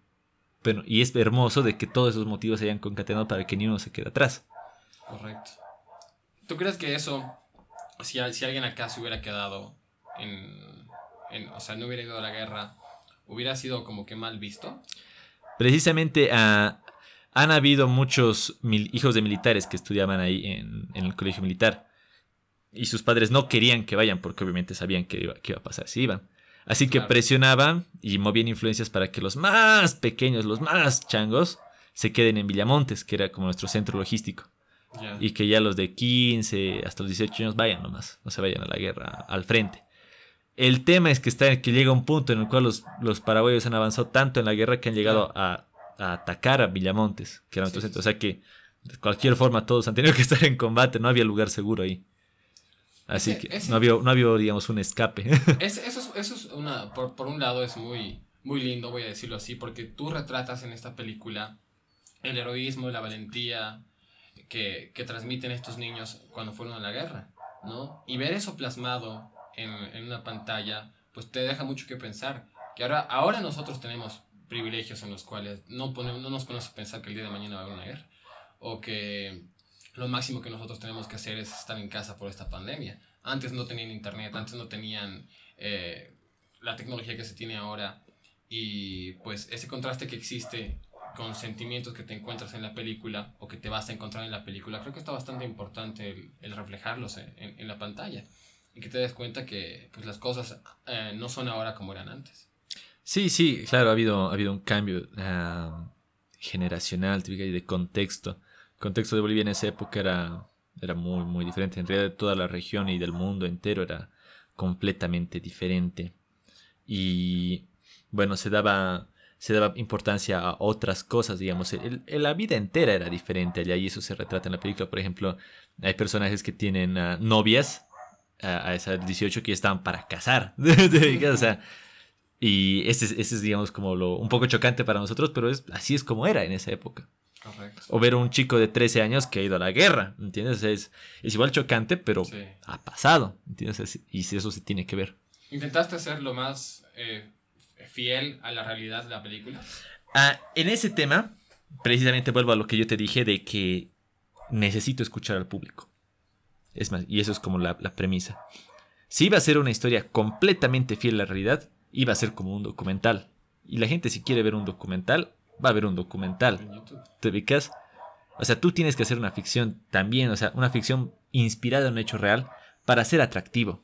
bueno, y es hermoso de que todos esos motivos se hayan concatenado para que ni uno se quede atrás. Correcto. ¿Tú crees que eso, si, si alguien acá se hubiera quedado en, en- O sea, no hubiera ido a la guerra, hubiera sido como que mal visto? Precisamente ah, han habido muchos mil- hijos de militares que estudiaban ahí en, en el colegio militar. Y sus padres no querían que vayan porque obviamente sabían que iba, que iba a pasar si iban. Así que presionaban y movían influencias para que los más pequeños, los más changos, se queden en Villamontes, que era como nuestro centro logístico. Y que ya los de 15 hasta los 18 años vayan nomás, no se vayan a la guerra al frente. El tema es que, está, que llega un punto en el cual los, los paraguayos han avanzado tanto en la guerra que han llegado a, a atacar a Villamontes, que era nuestro Sí, centro. O sea que de cualquier forma todos han tenido que estar en combate, no había lugar seguro ahí. Así Ese- que ese- no había, no había, digamos, un escape. Es- eso es, eso es una, por, por un lado es muy, muy lindo, voy a decirlo así, porque tú retratas en esta película el heroísmo y la valentía que, que transmiten estos niños cuando fueron a la guerra, ¿no? Y ver eso plasmado en, en una pantalla, pues te deja mucho que pensar. Que ahora, ahora nosotros tenemos privilegios en los cuales no, ponemos, no nos ponemos a pensar que el día de mañana va a haber una guerra, o que lo máximo que nosotros tenemos que hacer es estar en casa por esta pandemia. Antes no tenían internet, antes no tenían eh, la tecnología que se tiene ahora y pues ese contraste que existe con sentimientos que te encuentras en la película o que te vas a encontrar en la película, creo que está bastante importante el, el reflejarlos en, en- en la pantalla y que te des cuenta que pues, las cosas eh, no son ahora como eran antes. Sí, sí, claro, ha habido, ha habido un cambio ah, generacional y de contexto. El contexto de Bolivia en esa época era, era muy, muy diferente. En realidad, toda la región y del mundo entero era completamente diferente. Y bueno, se daba, se daba importancia a otras cosas, digamos. El- el- la vida entera era diferente allá y eso se retrata en la película. Por ejemplo, hay personajes que tienen ah, novias a, a esa edad de 18 que estaban para casar. Y ese, es- ese es, digamos, como lo un poco chocante para nosotros, pero es, así es como era en esa época. Correcto. O ver a un chico de 13 años que ha ido a la guerra, ¿entiendes? Es, es igual chocante, pero Sí. ha pasado, ¿entiendes? Es- y eso se tiene que ver. ¿Intentaste ser lo más eh, fiel a la realidad de la película? Ah, en ese tema, precisamente vuelvo a lo que yo te dije de que necesito escuchar al público. Es más, y eso es como la, la premisa. si iba a ser una historia completamente fiel a la realidad, iba a ser como un documental. Y la gente si quiere ver un documental, va a ver un documental. ¿Te ubicas? O sea, tú tienes que hacer una ficción también, o sea, una ficción inspirada en un hecho real para ser atractivo.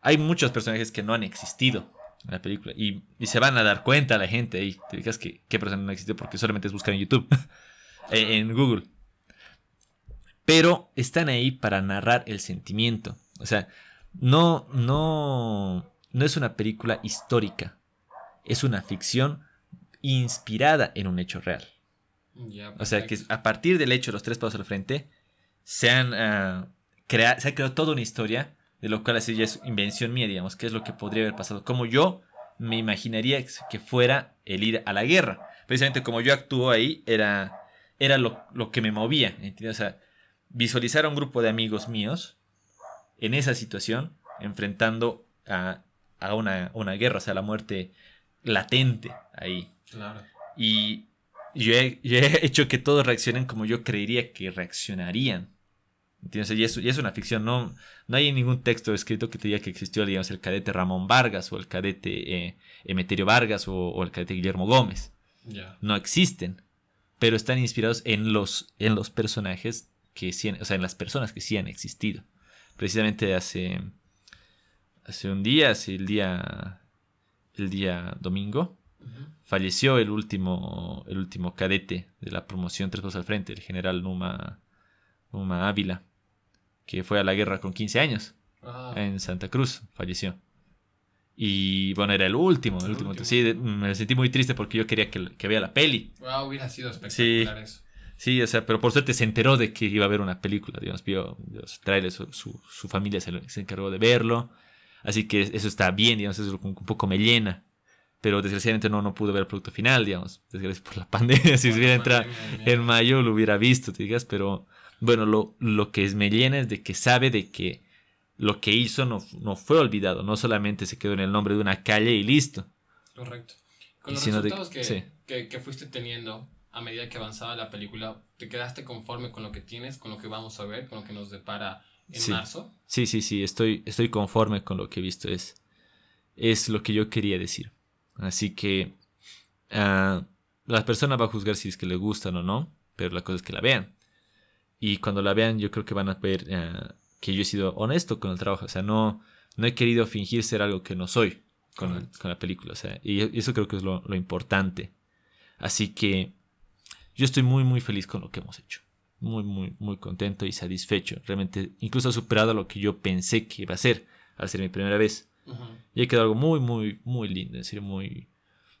Hay muchos personajes que no han existido en la película y, se van a dar cuenta la gente ahí. Te ubicas que qué persona no existe porque solamente es buscar en YouTube, en Google. Pero están ahí para narrar el sentimiento. O sea, no, no, no es una película histórica. Es una ficción inspirada en un hecho real. o sea que a partir del hecho de los tres pasos al frente, se, han, uh, se ha creado toda una historia, de lo cual así ya es invención mía, digamos, qué es lo que podría haber pasado. Como yo me imaginaría que fuera el ir a la guerra. Precisamente como yo actúo ahí, era, era lo, lo que me movía. ¿entiendes? O sea, visualizar a un grupo de amigos míos en esa situación, enfrentando a, una, guerra, o sea, la muerte latente ahí. Claro. Y yo he, hecho que todos reaccionen como yo creería que reaccionarían. ¿Entiendes? Y es, y es una ficción, no, no hay ningún texto escrito que te diga que existió, digamos, el cadete Ramón Vargas o el cadete eh, Emeterio Vargas o, el cadete Guillermo Gómez. No existen, pero están inspirados en los, en los personajes que sí, o sea, en las personas que sí han existido precisamente hace, hace un día, hace el día, el día domingo, falleció el último, el último cadete de la promoción Tres Pasos al Frente, el general Numa, Numa Ávila, que fue a la guerra con 15 años ah. en Santa Cruz, falleció. Y bueno, era el último, el, último. Sí, me sentí muy triste porque yo quería que, que vea la peli. Wow, hubiera sido espectacular eso. Sí, o sea, pero por suerte se enteró de que iba a haber una película, digamos, vio los trailers, su, su, familia se, se, encargó de verlo, así que eso está bien, digamos, eso un, poco me llena, pero desgraciadamente no, no pudo ver el producto final, digamos, desgraciadamente por la pandemia, si hubiera entrado en mayo lo hubiera visto, te digas, pero bueno, lo, lo que me llena es de que sabe de que lo que hizo no, no fue olvidado, no solamente se quedó en el nombre de una calle y listo. Correcto. Con los resultados que, que, que fuiste teniendo, a medida que avanzaba la película, ¿te quedaste conforme con lo que tienes, con lo que vamos a ver, con lo que nos depara en marzo? Sí, sí, sí, estoy, estoy conforme con lo que he visto. Es, es lo que yo quería decir. Así que uh, la persona va a juzgar si es que le gustan o no, pero la cosa es que la vean. Y cuando la vean, yo creo que van a ver ah, que yo he sido honesto con el trabajo. O sea, no, no he querido fingir ser algo que no soy con, la película. O sea, y eso creo que es lo, lo importante. Así que yo estoy muy, muy feliz con lo que hemos hecho. Muy, muy, muy contento y satisfecho. Realmente, incluso ha superado lo que yo pensé que iba a ser al ser mi primera vez. Y ha quedado algo muy, muy, muy lindo. Es decir, muy,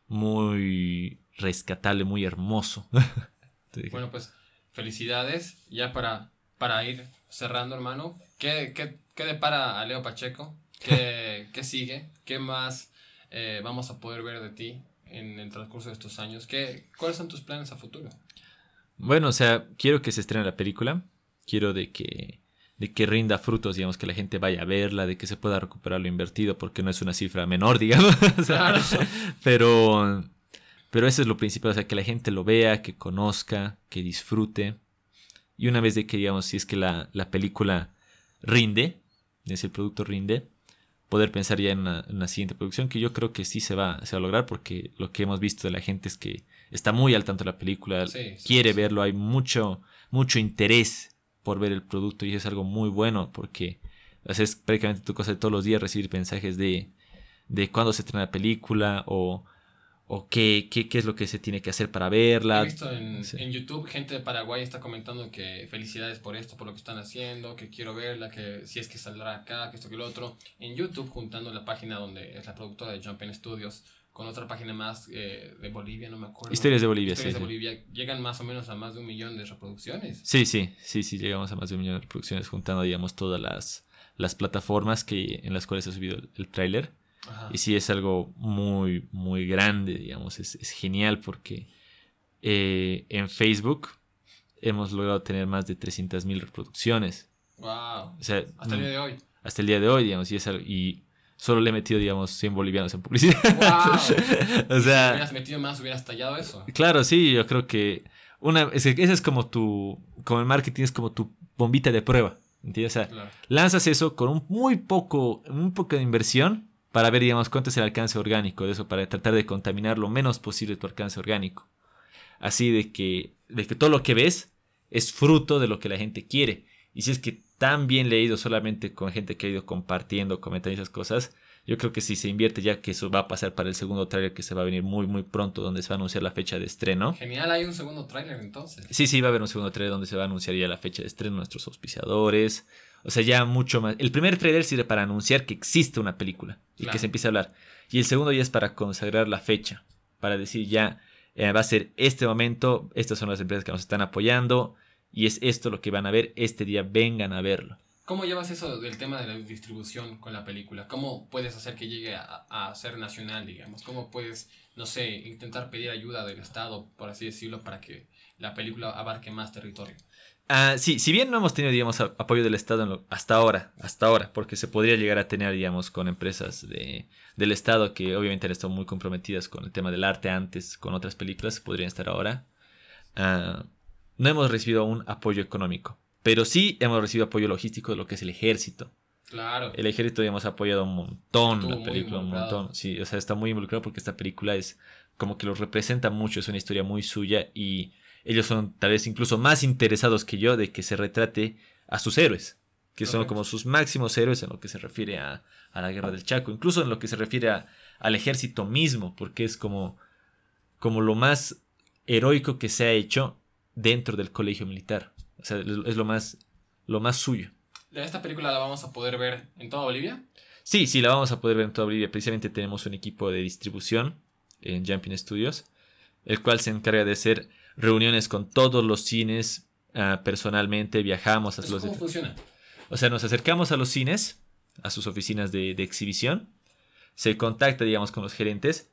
muy rescatable, muy hermoso. bueno, pues felicidades. Ya para, para ir cerrando, hermano. ¿Qué, qué, qué depara a Leo Pacheco? ¿Qué, qué sigue? ¿Qué más eh, vamos a poder ver de ti en el transcurso de estos años? ¿Qué, ¿Cuáles son tus planes a futuro? Bueno, o sea, quiero que se estrene la película. Quiero de que, de que rinda frutos, digamos, que la gente vaya a verla, de que se pueda recuperar lo invertido, porque no es una cifra menor, digamos. pero, pero eso es lo principal, o sea, que la gente lo vea, que conozca, que disfrute. Y una vez de que, digamos, si es que la, la película rinde, es el producto rinde, poder pensar ya en una, siguiente producción, que yo creo que sí se va, se va a lograr, porque lo que hemos visto de la gente es que está muy al tanto de la película, quiere verlo, hay mucho, mucho interés por ver el producto y es algo muy bueno, porque es prácticamente tu cosa de todos los días recibir mensajes de, de cuándo se estrena la película o o qué, qué, qué, es lo que se tiene que hacer para verla. He visto en, en, YouTube gente de Paraguay está comentando que felicidades por esto, por lo que están haciendo, que quiero verla, que si es que saldrá acá, que esto, que lo otro. En YouTube, juntando la página donde es la productora de Jump Studios con otra página más eh, de Bolivia, no me acuerdo. Historias de Bolivia, Historias de Bolivia, llegan más o menos a más de un millón de reproducciones. Sí, sí, sí, sí, llegamos a más de un millón de reproducciones juntando, digamos, todas las, las plataformas que, en las cuales se ha subido el, el tráiler. Y sí es algo muy, muy grande, digamos, es, es genial porque eh, en Facebook hemos logrado tener más de 300.000 reproducciones. ¡Wow! hasta el día de hoy. Hasta el día de hoy, digamos, y, es y solo le he metido, digamos, 100 bolivianos en publicidad. ¡Wow! o sea... Si hubieras metido más, hubieras tallado eso. Claro, sí, yo creo que una, ese, es como tu, como el marketing es como tu bombita de prueba. ¿Entiendes? O sea, lanzas eso con un muy poco, muy poca inversión para ver, digamos, cuánto es el alcance orgánico de eso, para tratar de contaminar lo menos posible tu alcance orgánico. Así de que, de que todo lo que ves es fruto de lo que la gente quiere. Y si es que tan bien leído solamente con gente que ha ido compartiendo, comentando esas cosas, yo creo que si se invierte ya que eso va a pasar para el segundo tráiler que se va a venir muy muy pronto donde se va a anunciar la fecha de estreno. Genial, hay un segundo tráiler entonces. Sí, sí, va a haber un segundo tráiler donde se va a anunciar ya la fecha de estreno, nuestros auspiciadores. O sea, ya mucho más. El primer tráiler sirve para anunciar que existe una película y que se empiece a hablar. Y el segundo ya es para consagrar la fecha, para decir ya eh, va a ser este momento, estas son las empresas que nos están apoyando y es esto lo que van a ver este día, vengan a verlo. ¿Cómo llevas eso del tema de la distribución con la película? ¿Cómo puedes hacer que llegue a, ser nacional, digamos? ¿Cómo puedes, no sé, intentar pedir ayuda del Estado, por así decirlo, para que la película abarque más territorio? Ah, sí, si bien no hemos tenido, digamos, apoyo del Estado hasta ahora, hasta ahora, porque se podría llegar a tener, digamos, con empresas de, del Estado que obviamente han estado muy comprometidas con el tema del arte antes, con otras películas, podrían estar ahora. Ah, no hemos recibido un apoyo económico. Pero sí hemos recibido apoyo logístico de lo que es el ejército. Claro. El ejército hemos apoyado un montón la película, un montón. Sí, o sea, está muy involucrado porque esta película es como que lo representa mucho, es una historia muy suya y ellos son tal vez incluso más interesados que yo de que se retrate a sus héroes, que son como sus máximos héroes en lo que se refiere a, la guerra del Chaco, incluso en lo que se refiere al ejército mismo, porque es como, como lo más heroico que se ha hecho dentro del colegio militar. O sea, es lo más, lo más suyo. ¿Esta película la vamos a poder ver en toda Bolivia? Sí, sí, la vamos a poder ver en toda Bolivia. Precisamente tenemos un equipo de distribución en Jumping Studios, el cual se encarga de hacer reuniones con todos los cines ah, personalmente. Viajamos a los. ¿Cómo funciona? O sea, nos acercamos a los cines, a sus oficinas de, de exhibición. Se contacta, digamos, con los gerentes.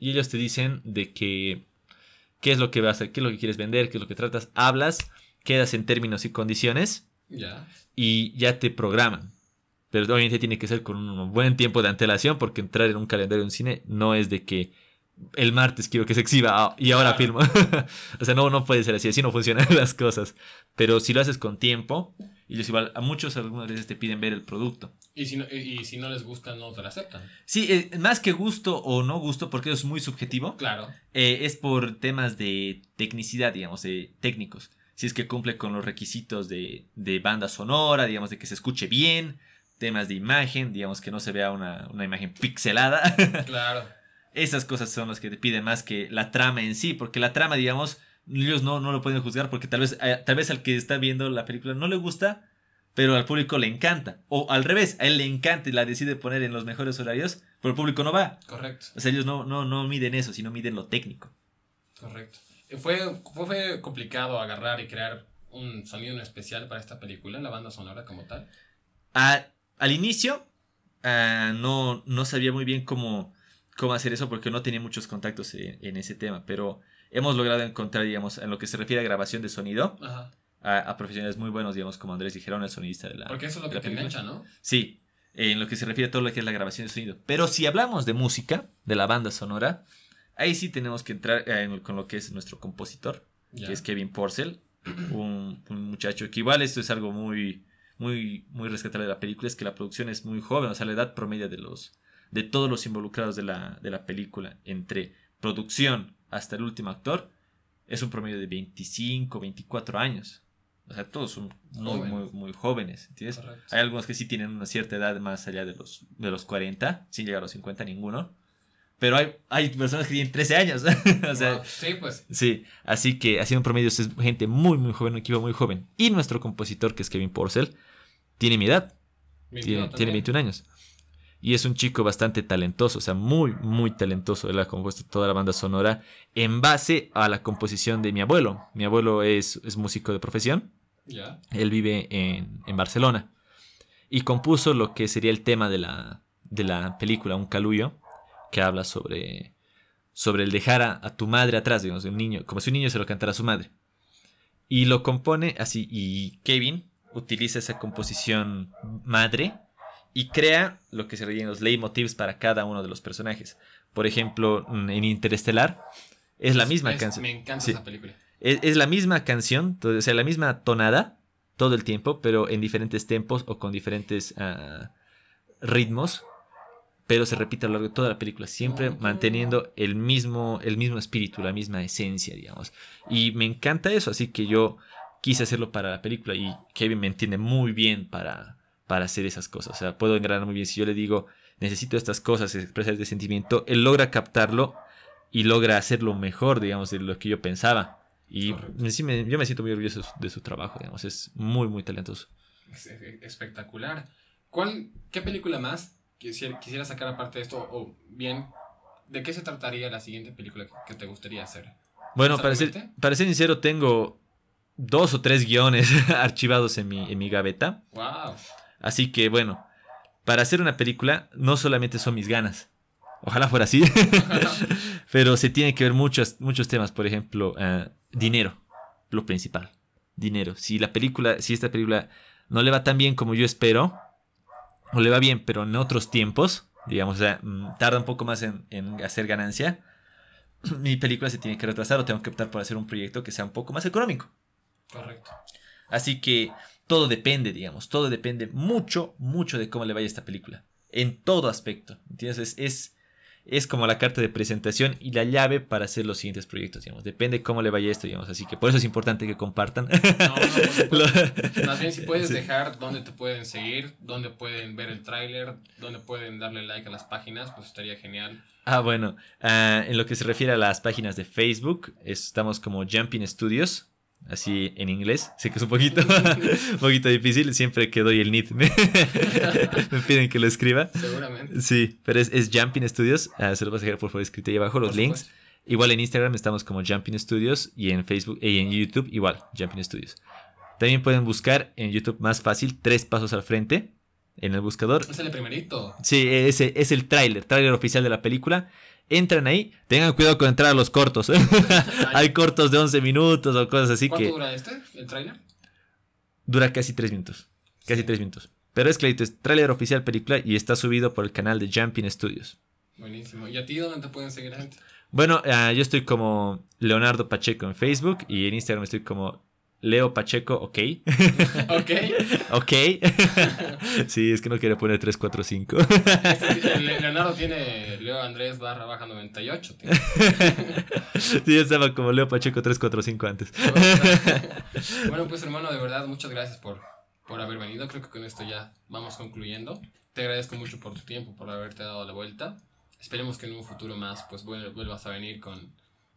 Y ellos te dicen de que qué es lo que vas a, qué es lo que quieres vender, qué es lo que tratas, hablas, quedas en términos y condiciones y ya te programan. Pero obviamente tiene que ser con un buen tiempo de antelación porque entrar en un calendario de un cine no es de que el martes quiero que se exhiba ah, y ahora filmo. o sea, no, no puede ser así, así no funcionan las cosas. Pero si lo haces con tiempo, y ellos igual, a muchos algunas veces te piden ver el producto. Y si no, y, si no les gusta, no te lo aceptan. Sí, eh, más que gusto o no gusto, porque eso es muy subjetivo. Claro. Eh, es por temas de tecnicidad, digamos, de técnicos. Si es que cumple con los requisitos de, de banda sonora, digamos, de que se escuche bien, temas de imagen, digamos, que no se vea una, una imagen pixelada. claro. Esas cosas son las que te piden más que la trama en sí, porque la trama, digamos, ellos no, no lo pueden juzgar porque tal vez, eh, tal vez al que está viendo la película no le gusta, pero al público le encanta. O al revés, a él le encanta y la decide poner en los mejores horarios, pero el público no va. Correcto. O sea, ellos no, no, no miden eso, sino miden lo técnico. Correcto. ¿Fue, fue complicado agarrar y crear un sonido en especial para esta película, la banda sonora como tal? al inicio, ah, no, no sabía muy bien cómo, cómo hacer eso porque no tenía muchos contactos en, ese tema, pero hemos logrado encontrar, digamos, en lo que se refiere a grabación de sonido, A, profesionales muy buenos, digamos, como Andrés dijeron, el sonidista de la Porque eso es lo que te engancha, ¿no? Sí, en lo que se refiere a todo lo que es la grabación de sonido. Pero si hablamos de música, de la banda sonora, ahí sí tenemos que entrar eh, con lo que es nuestro compositor, que es Kevin Porcel, un, muchacho que igual esto es algo muy, muy, muy rescatable de la película, es que la producción es muy joven, o sea, la edad promedio de los de todos los involucrados de la, de la película, entre producción hasta el último actor, es un promedio de 25, 24 años. O sea, todos son muy, muy, muy jóvenes, ¿entiendes? Hay algunos que sí tienen una cierta edad más allá de los, de los 40, sin llegar a los 50 ninguno. Pero hay, hay personas que tienen 13 años. o sea, Sí, pues. Sí, así que un promedio es gente muy, muy joven, un equipo muy joven. Y nuestro compositor, que es Kevin Porcel, tiene mi edad. Tiene, tiene 21 años. Y es un chico bastante talentoso, o sea, muy, muy talentoso. Él ha compuesto toda la banda sonora en base a la composición de mi abuelo. Mi abuelo es, es músico de profesión. Él vive en, en, Barcelona. Y compuso lo que sería el tema de la, de la película, Un Caluyo, que habla sobre, sobre el dejar a, tu madre atrás, digamos, un niño, como si un niño se lo cantara a su madre. Y lo compone así, y Kevin utiliza esa composición madre y crea lo que serían los leitmotivs para cada uno de los personajes. Por ejemplo, mm, en Interestelar es la misma canción. Me encanta esa película. Es, la misma canción, o sea, la misma tonada, todo el tiempo, pero en diferentes tempos o con diferentes ah, ritmos, pero se repite a lo largo de toda la película, siempre manteniendo el mismo, el mismo espíritu, la misma esencia, digamos. Y me encanta eso, así que yo quise hacerlo para la película y Kevin me entiende muy bien para, para hacer esas cosas. O sea, puedo engranar muy bien. Si yo le digo, necesito estas cosas, expresar este sentimiento, él logra captarlo y logra hacerlo mejor, digamos, de lo que yo pensaba. Y sí me, yo me siento muy orgulloso de su trabajo, digamos, es muy, muy talentoso. espectacular. ¿Cuál, ¿Qué película más quisiera, quisiera sacar aparte de esto? O bien, ¿de qué se trataría la siguiente película que te gustaría hacer? Bueno, para ser, para ser sincero, tengo dos o tres guiones archivados en mi, en mi gaveta. Wow. Así que bueno, para hacer una película no solamente son mis ganas. Ojalá fuera así. Pero se tiene que ver muchos, muchos temas. Por ejemplo, eh, dinero. Lo principal. Dinero. Si la película, si esta película no le va tan bien como yo espero, o le va bien, pero en otros tiempos, digamos, o sea, mm, tarda un poco más en, en hacer ganancia, mi película se tiene que retrasar o tengo que optar por hacer un proyecto que sea un poco más económico. Correcto. Así que todo depende, digamos, todo depende mucho, mucho de cómo le vaya esta película. En todo aspecto. ¿Entiendes? Es, es, como la carta de presentación y la llave para hacer los siguientes proyectos, digamos. Depende cómo le vaya esto, digamos. Así que por eso es importante que compartan. No, no, Más bien si puedes dejar dónde te pueden seguir, dónde pueden ver el tráiler, dónde pueden darle like a las páginas, pues estaría genial. Ah, bueno. Ah, en lo que se refiere a las páginas de Facebook, estamos como Jumping Studios así en inglés. Sé que es un poquito, un poquito difícil, siempre que doy el NIT me, piden que lo escriba. Seguramente. Sí, pero es, es Jumping Studios, ah, se lo vas a dejar por favor escrito ahí abajo los links. Igual en Instagram estamos como Jumping Studios y en Facebook y en YouTube igual, Jumping Studios. También pueden buscar en YouTube más fácil, tres pasos al frente en el buscador. Es el primerito. Sí, ese es el tráiler, tráiler oficial de la película entran ahí, tengan cuidado con entrar a los cortos. Hay cortos de 11 minutos o cosas así ¿Cuánto que... dura este, el tráiler? Dura casi 3 minutos. Casi 3 minutos. Pero es clarito, es tráiler oficial película y está subido por el canal de Jumping Studios. Buenísimo. ¿Y a ti dónde te pueden seguir gente? Bueno, uh, yo estoy como Leonardo Pacheco en Facebook y en Instagram estoy como Leo Pacheco, ok. Ok. ok. sí, es que no quiere poner 345. Este, Leonardo tiene Leo Andrés barra baja 98. sí, yo estaba como Leo Pacheco 345 antes. bueno, pues hermano, de verdad, muchas gracias por, por haber venido. Creo que con esto ya vamos concluyendo. Te agradezco mucho por tu tiempo, por haberte dado la vuelta. Esperemos que en un futuro más pues vuelvas a venir con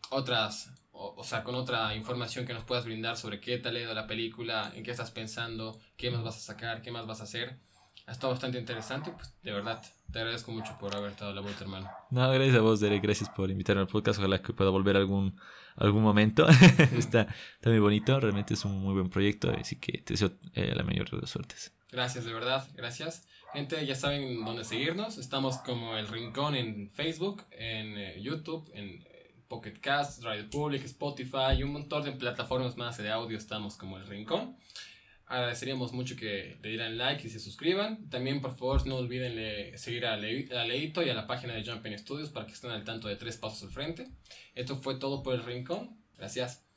otras o, sea, con otra información que nos puedas brindar sobre qué tal ha ido la película, en qué estás pensando, qué más vas a sacar, qué más vas a hacer. Ha estado bastante interesante, pues de verdad, te agradezco mucho por haber dado la vuelta, hermano. No, gracias a vos, Derek, gracias por invitarme al podcast, ojalá que pueda volver algún, algún momento. está, está muy bonito, realmente es un muy buen proyecto, así que te deseo eh, la mayor de las suertes. Gracias, de verdad, gracias. Gente, ya saben dónde seguirnos. Estamos como El Rincón en Facebook, en eh, YouTube, en Pocket Cast, Radio Public, Spotify y un montón de plataformas más de audio estamos como El Rincón. Agradeceríamos mucho que le dieran like y se suscriban. También, por favor, no olviden seguir a, Leito y a la página de Jumping Studios para que estén al tanto de tres pasos al frente. Esto fue todo por El Rincón. Gracias.